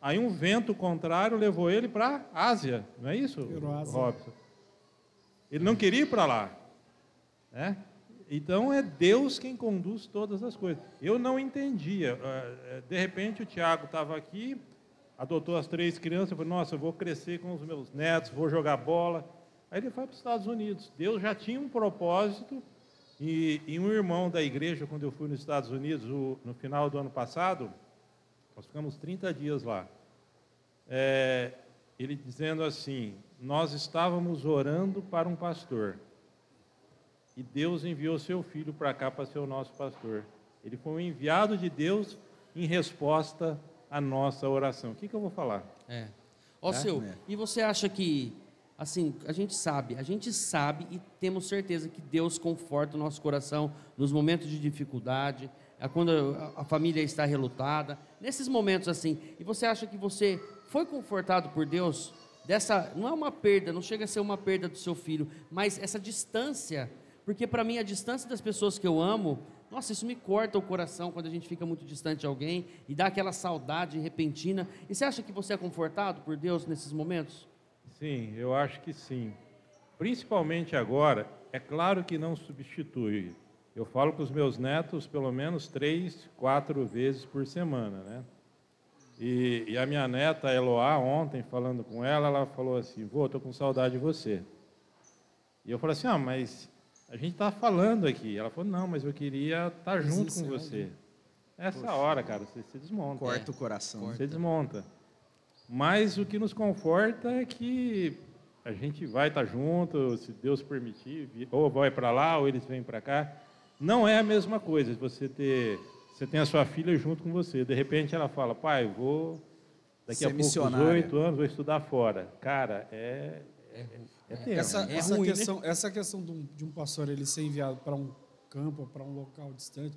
Aí um vento contrário levou ele para a Ásia, não é isso, Euroásia. Robson? Ele não queria ir para lá. Né? Então é Deus quem conduz todas as coisas. Eu não entendia. Eh, De repente o Tiago estava aqui, adotou as três crianças, falou, nossa, eu vou crescer com os meus netos, vou jogar bola. Aí ele foi para os Estados Unidos. Deus já tinha um propósito, e, e um irmão da igreja, quando eu fui nos Estados Unidos, o- no final do ano passado, nós ficamos 30 dias lá. É, ele dizendo assim: Nós estávamos orando para um pastor. E Deus enviou seu filho para cá para ser o nosso pastor. Ele foi um enviado de Deus em resposta à nossa oração. O que, que eu vou falar? É. Ó, Tá? seu, É. e você acha que, assim, a gente sabe, a gente sabe e temos certeza que Deus conforta o nosso coração nos momentos de dificuldade, quando a, a família está relutada, nesses momentos assim, e você acha que você foi confortado por Deus dessa, não é uma perda, não chega a ser uma perda do seu filho, mas essa distância, porque para mim a distância das pessoas que eu amo, nossa, isso me corta o coração quando a gente fica muito distante de alguém e dá aquela saudade repentina. E você acha que você é confortado por Deus nesses momentos? Sim, eu acho que sim. Principalmente agora, é claro que não substitui. Eu falo com os meus netos pelo menos três, quatro vezes por semana, né? E, e a minha neta Eloá, ontem, falando com ela, ela falou assim, vô, estou com saudade de você. E eu falei assim, ah, mas a gente está falando aqui. Ela falou, não, mas eu queria estar junto com você. Nessa hora, cara, você se desmonta. Corta o coração. Você desmonta. Mas o que nos conforta é que a gente vai estar junto, se Deus permitir, ou vai para lá, ou eles vêm para cá. Não é a mesma coisa você ter, você tem a sua filha junto com você. De repente ela fala, pai, vou daqui Ser a poucos missionária. oito anos vou estudar fora. Cara, é é, é tenso. Essa, É essa ruim, né? questão, essa questão de um, de um pastor ele ser enviado para um campo, para um local distante,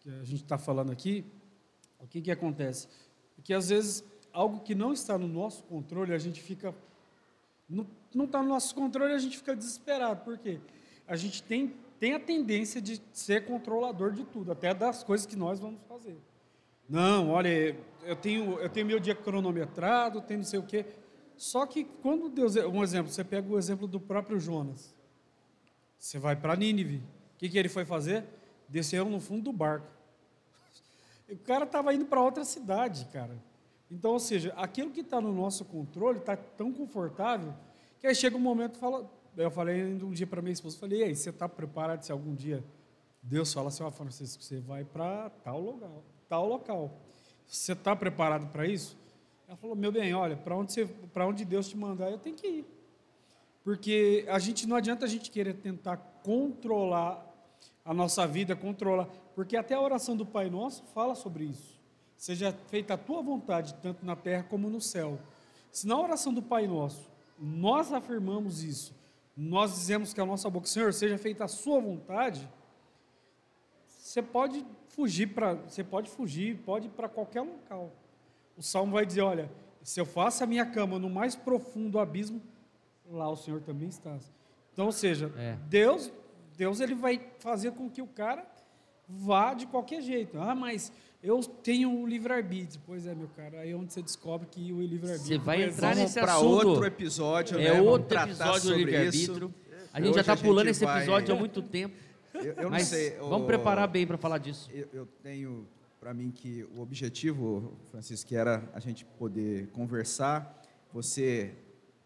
que a gente está falando aqui, o que, que acontece? Porque às vezes algo que não está no nosso controle, a gente fica. Não está no nosso controle, a gente fica desesperado. Por quê? A gente tem, tem a tendência de ser controlador de tudo, até das coisas que nós vamos fazer. Não, olha, eu tenho, eu tenho meu dia cronometrado, tem não sei o quê. Só que quando Deus. Um exemplo, você pega o exemplo do próprio Jonas. Você vai para Nínive. O que, que ele foi fazer? Desceu no fundo do barco. O cara estava indo para outra cidade, cara. Então, ou seja, aquilo que está no nosso controle está tão confortável que aí chega um momento fala. Eu falei um dia para minha esposa, falei, e aí, você está preparado se algum dia Deus fala assim, ó, Francisco, você vai para tal local, tal local. Você está preparado para isso? Ela falou, meu bem, olha, para onde, você- onde Deus te mandar, eu tenho que ir. Porque a gente não adianta a gente querer tentar controlar a nossa vida, controlar, porque até a oração do Pai Nosso fala sobre isso. Seja feita a tua vontade, tanto na terra como no céu. Se na oração do Pai Nosso nós afirmamos isso, nós dizemos que a nossa boca, Senhor, seja feita a sua vontade, você pode fugir para, você pode fugir, pode ir para qualquer local. O salmo vai dizer, olha, se eu faço a minha cama no mais profundo abismo, lá o Senhor também está. Então, ou seja, É. Deus, Deus ele vai fazer com que o cara vá de qualquer jeito. Ah, mas eu tenho o livre-arbítrio. Pois é, meu cara, aí é onde você descobre que o livre-arbítrio... Você vai entrar nesse para assunto. outro episódio, né? É Vamos outro tratar episódio do sobre livre-arbítrio. isso. A gente Hoje já está pulando esse vai- episódio há muito tempo. Eu, eu não mas sei. vamos o- preparar bem para falar disso. Eu, eu tenho para mim que o objetivo, Francisco, que era a gente poder conversar. Você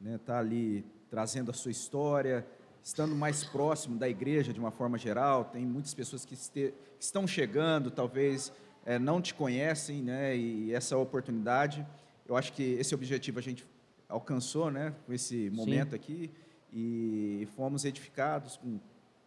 está ali trazendo a sua história, estando mais próximo da igreja de uma forma geral. Tem muitas pessoas que, este- que estão chegando, talvez eh, não te conhecem, né? E essa oportunidade, eu acho que esse objetivo a gente alcançou, né? Com esse momento aqui e fomos edificados com,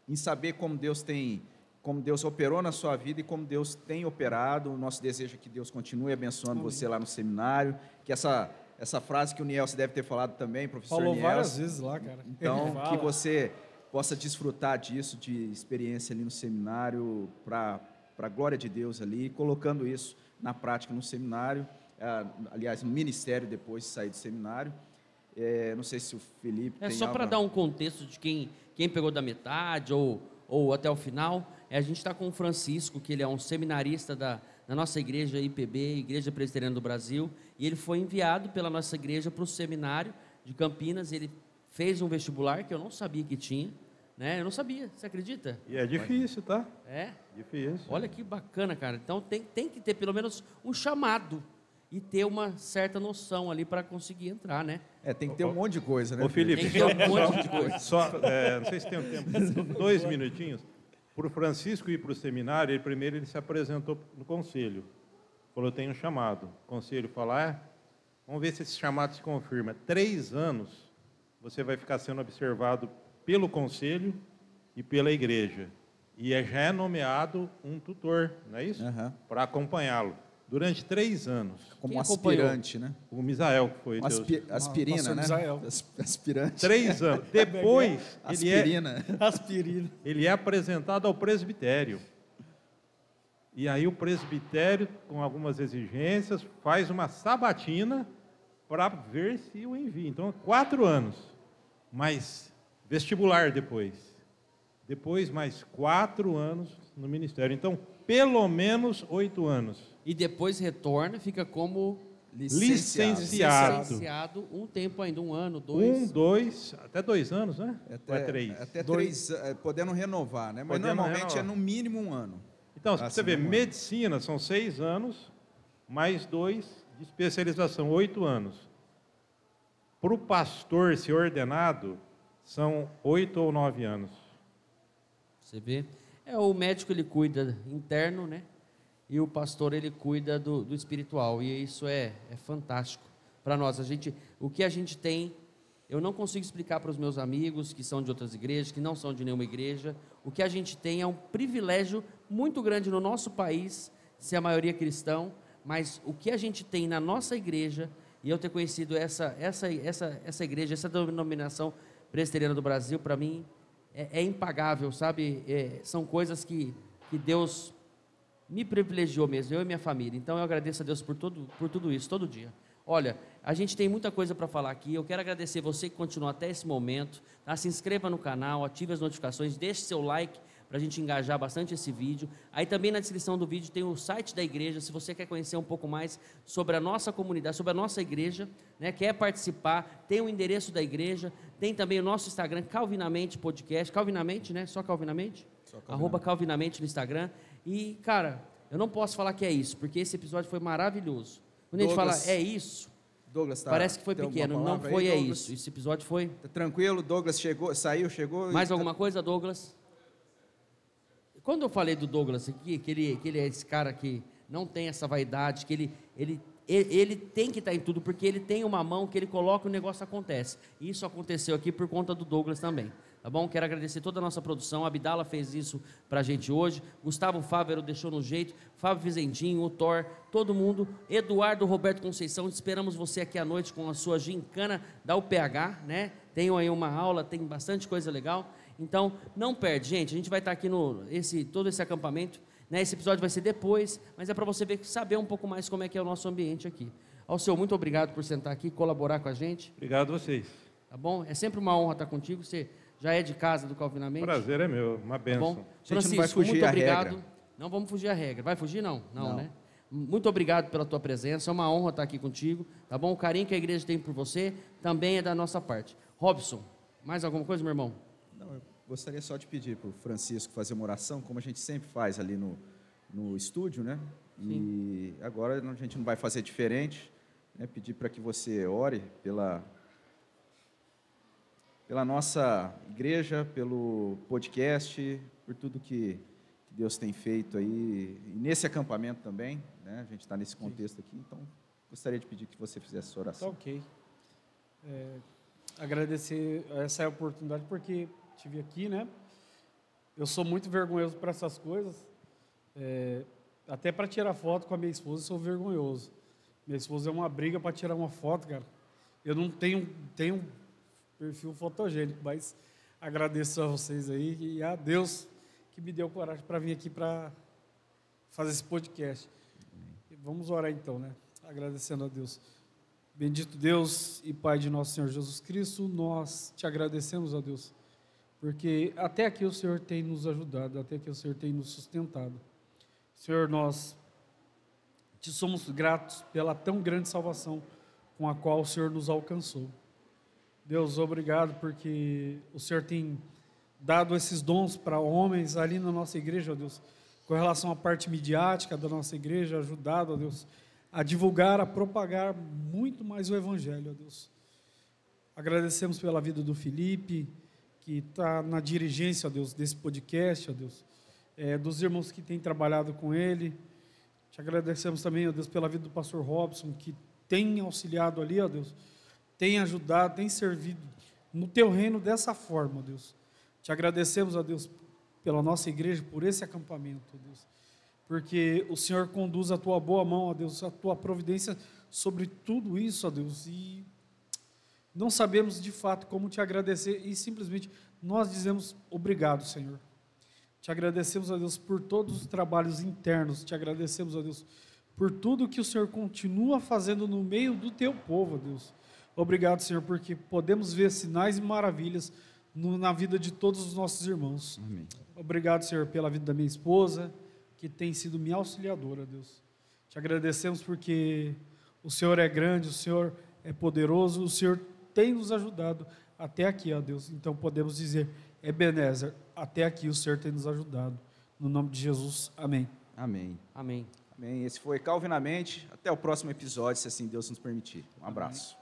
em saber como Deus tem como Deus operou na sua vida e como Deus tem operado. O nosso desejo é que Deus continue abençoando você lá no seminário, que essa essa frase que o Niel deve ter falado também, professor Falou várias vezes lá, cara. Então, que você possa desfrutar disso, de experiência ali no seminário, para a glória de Deus ali, colocando isso na prática no seminário, ah, aliás, no ministério depois de sair do seminário. É, não sei se o Felipe É só para dar um contexto de quem, quem pegou da metade ou, ou até o final. É, a gente está com o Francisco, que ele é um seminarista da, da nossa igreja IPB, Igreja Presbiteriana do Brasil, e ele foi enviado pela nossa igreja para o seminário de Campinas. Ele fez um vestibular que eu não sabia que tinha, né? Eu não sabia, você acredita? E é difícil, tá? É. Difícil. Olha que bacana, cara. Então tem, tem que ter pelo menos um chamado e ter uma certa noção ali para conseguir entrar, né? É, tem que ter um monte de coisa, né? Ô, Felipe, Tem que ter um monte de coisa. Só, é, não sei se tem um tempo, dois minutinhos. Para o Francisco ir para o seminário, ele, primeiro ele se apresentou no conselho. Falou, eu tenho um chamado. O conselho falou, ah, vamos ver se esse chamado se confirma. Três anos você vai ficar sendo observado pelo conselho e pela igreja. E é, já é nomeado um tutor, não é isso? Aham. Para acompanhá-lo. Durante três anos. Como Quem acompanhou? aspirante, né? O Misael, que foi aspi- aspirina, né? Misael. As- Aspirante. Três anos. Depois, ele é, Aspirina. Aspirina. ele é apresentado ao presbitério. E aí o presbitério, com algumas exigências, faz uma sabatina para ver se o envia. Então, quatro anos. Mas vestibular depois. Depois, mais quatro anos no ministério. Então, pelo menos oito anos. E depois retorna, fica como Licenciado. licenciado um tempo ainda, um ano, dois. Um, dois, até dois anos, né? Ou é Até, três? até três, é, podendo renovar, né? Mas Podendo normalmente renovar. é no mínimo um ano. Então, se você sim, vê, um medicina são seis anos, mais dois de especialização, oito anos. Para o pastor ser ordenado, são oito ou nove anos. Você vê? É, o médico ele cuida interno, né? E o pastor ele cuida do, do espiritual. E isso é, é fantástico para nós. A gente, o que a gente tem, eu não consigo explicar para os meus amigos que são de outras igrejas, que não são de nenhuma igreja. O que a gente tem é um privilégio muito grande no nosso país, ser a maioria cristão, mas o que a gente tem na nossa igreja, e eu ter conhecido essa, essa, essa, essa igreja, essa denominação presbiteriana do Brasil, para mim, é, é impagável, sabe? É, são coisas que, que Deus me privilegiou mesmo, eu e minha família. Então eu agradeço a Deus por, todo, por tudo isso, todo dia. Olha, a gente tem muita coisa para falar aqui. Eu quero agradecer você que continuou até esse momento. Tá? Se inscreva no canal, ative as notificações, deixe seu like para a gente engajar bastante esse vídeo. Aí também na descrição do vídeo tem o site da igreja, se você quer conhecer um pouco mais sobre a nossa comunidade, sobre a nossa igreja, né, quer participar, tem o endereço da igreja, tem também o nosso Instagram, Calvinamente Podcast, Calvinamente, né? Só Calvinamente? Arroba Calvinamente no Instagram. E, cara, eu não posso falar que é isso, porque esse episódio foi maravilhoso. Quando a gente Douglas, fala é isso, Douglas, tá, parece que foi pequeno, não palavra aí, foi é Douglas? isso. Esse episódio foi. Tá tranquilo? Douglas chegou, saiu, chegou. Mais e- alguma coisa, Douglas? Quando eu falei do Douglas aqui, que ele, que ele é esse cara que não tem essa vaidade, que ele, ele, ele, tem que estar em tudo, porque ele tem uma mão que ele coloca e o negócio acontece. Isso aconteceu aqui por conta do Douglas também. Tá bom? Quero agradecer toda a nossa produção. A Abdala fez isso pra gente hoje. Gustavo Fávero deixou no jeito. Fábio Vizentinho, o Thor, todo mundo. Eduardo Roberto Conceição, esperamos você aqui à noite com a sua gincana da UPH, né? Tenham aí uma aula, tem bastante coisa legal. Então, não perde, gente. A gente vai estar aqui no esse todo esse acampamento. Né? Esse episódio vai ser depois, mas é para você ver, saber um pouco mais como é que é o nosso ambiente aqui. Ao seu, muito obrigado por sentar aqui, colaborar com a gente. Obrigado a vocês. Tá bom? É sempre uma honra estar contigo. Você já é de casa do Calvinamente. Prazer é meu, uma Tá benção. bom? não vai Francisco, fugir muito obrigado. regra. Não vamos fugir à regra. Vai fugir, não? Não, Não. né? Muito obrigado pela tua presença. É uma honra estar aqui contigo. Tá bom? O carinho que a igreja tem por você também é da nossa parte. Robson, mais alguma coisa, meu irmão? Gostaria só de pedir para o Francisco fazer uma oração, como a gente sempre faz ali no, no estúdio, né? E agora a gente não vai fazer diferente, né? Pedir para que você ore pela pela nossa igreja, pelo podcast, por tudo que, que Deus tem feito aí, e nesse acampamento também, né? A gente está nesse contexto aqui, então gostaria de pedir que você fizesse essa Tá oração. ok. É, agradecer essa oportunidade porque tive aqui, né? eu sou muito vergonhoso para essas coisas. É, até para tirar foto com a minha esposa, eu sou vergonhoso. Minha esposa é uma briga para tirar uma foto, cara. Eu não tenho, tenho perfil fotogênico, mas agradeço a vocês aí e a Deus que me deu coragem para vir aqui para fazer esse podcast. Vamos orar então, né? Agradecendo a Deus. Bendito Deus e Pai de nosso Senhor Jesus Cristo, nós te agradecemos, a Deus, porque até aqui o Senhor tem nos ajudado, até aqui o Senhor tem nos sustentado. Senhor, nós te somos gratos pela tão grande salvação com a qual o Senhor nos alcançou. Deus, obrigado porque o Senhor tem dado esses dons para homens ali na nossa igreja, ó Deus, com relação à parte midiática da nossa igreja, ajudado, ó Deus, a divulgar, a propagar muito mais o Evangelho, ó Deus. Agradecemos pela vida do Felipe, que está na dirigência, ó Deus, desse podcast, ó Deus, é, dos irmãos que têm trabalhado com ele. Te agradecemos também, ó Deus, pela vida do pastor Robson, que tem auxiliado ali, ó Deus, tem ajudado, tem servido no teu reino dessa forma, ó Deus. Te agradecemos, ó Deus, pela nossa igreja, por esse acampamento, ó Deus. Porque o Senhor conduz a tua boa mão, ó Deus, a tua providência sobre tudo isso, ó Deus. E não sabemos de fato como te agradecer e simplesmente nós dizemos obrigado, Senhor. Te agradecemos, ó Deus, por todos os trabalhos internos. Te agradecemos, ó Deus, por tudo que o Senhor continua fazendo no meio do teu povo, Deus. Obrigado, Senhor, porque podemos ver sinais e maravilhas no, na vida de todos os nossos irmãos. Amém. Obrigado, Senhor, pela vida da minha esposa, que tem sido minha auxiliadora, Deus. Te agradecemos porque o Senhor é grande, o Senhor é poderoso, o Senhor tem nos ajudado até aqui, ó Deus. Então podemos dizer, Ebenezer, até aqui o Senhor tem nos ajudado. No nome de Jesus, amém. Amém. Amém. Amém. Esse foi Calvinamente. Até o próximo episódio, se assim Deus nos permitir. Um abraço. Abraço.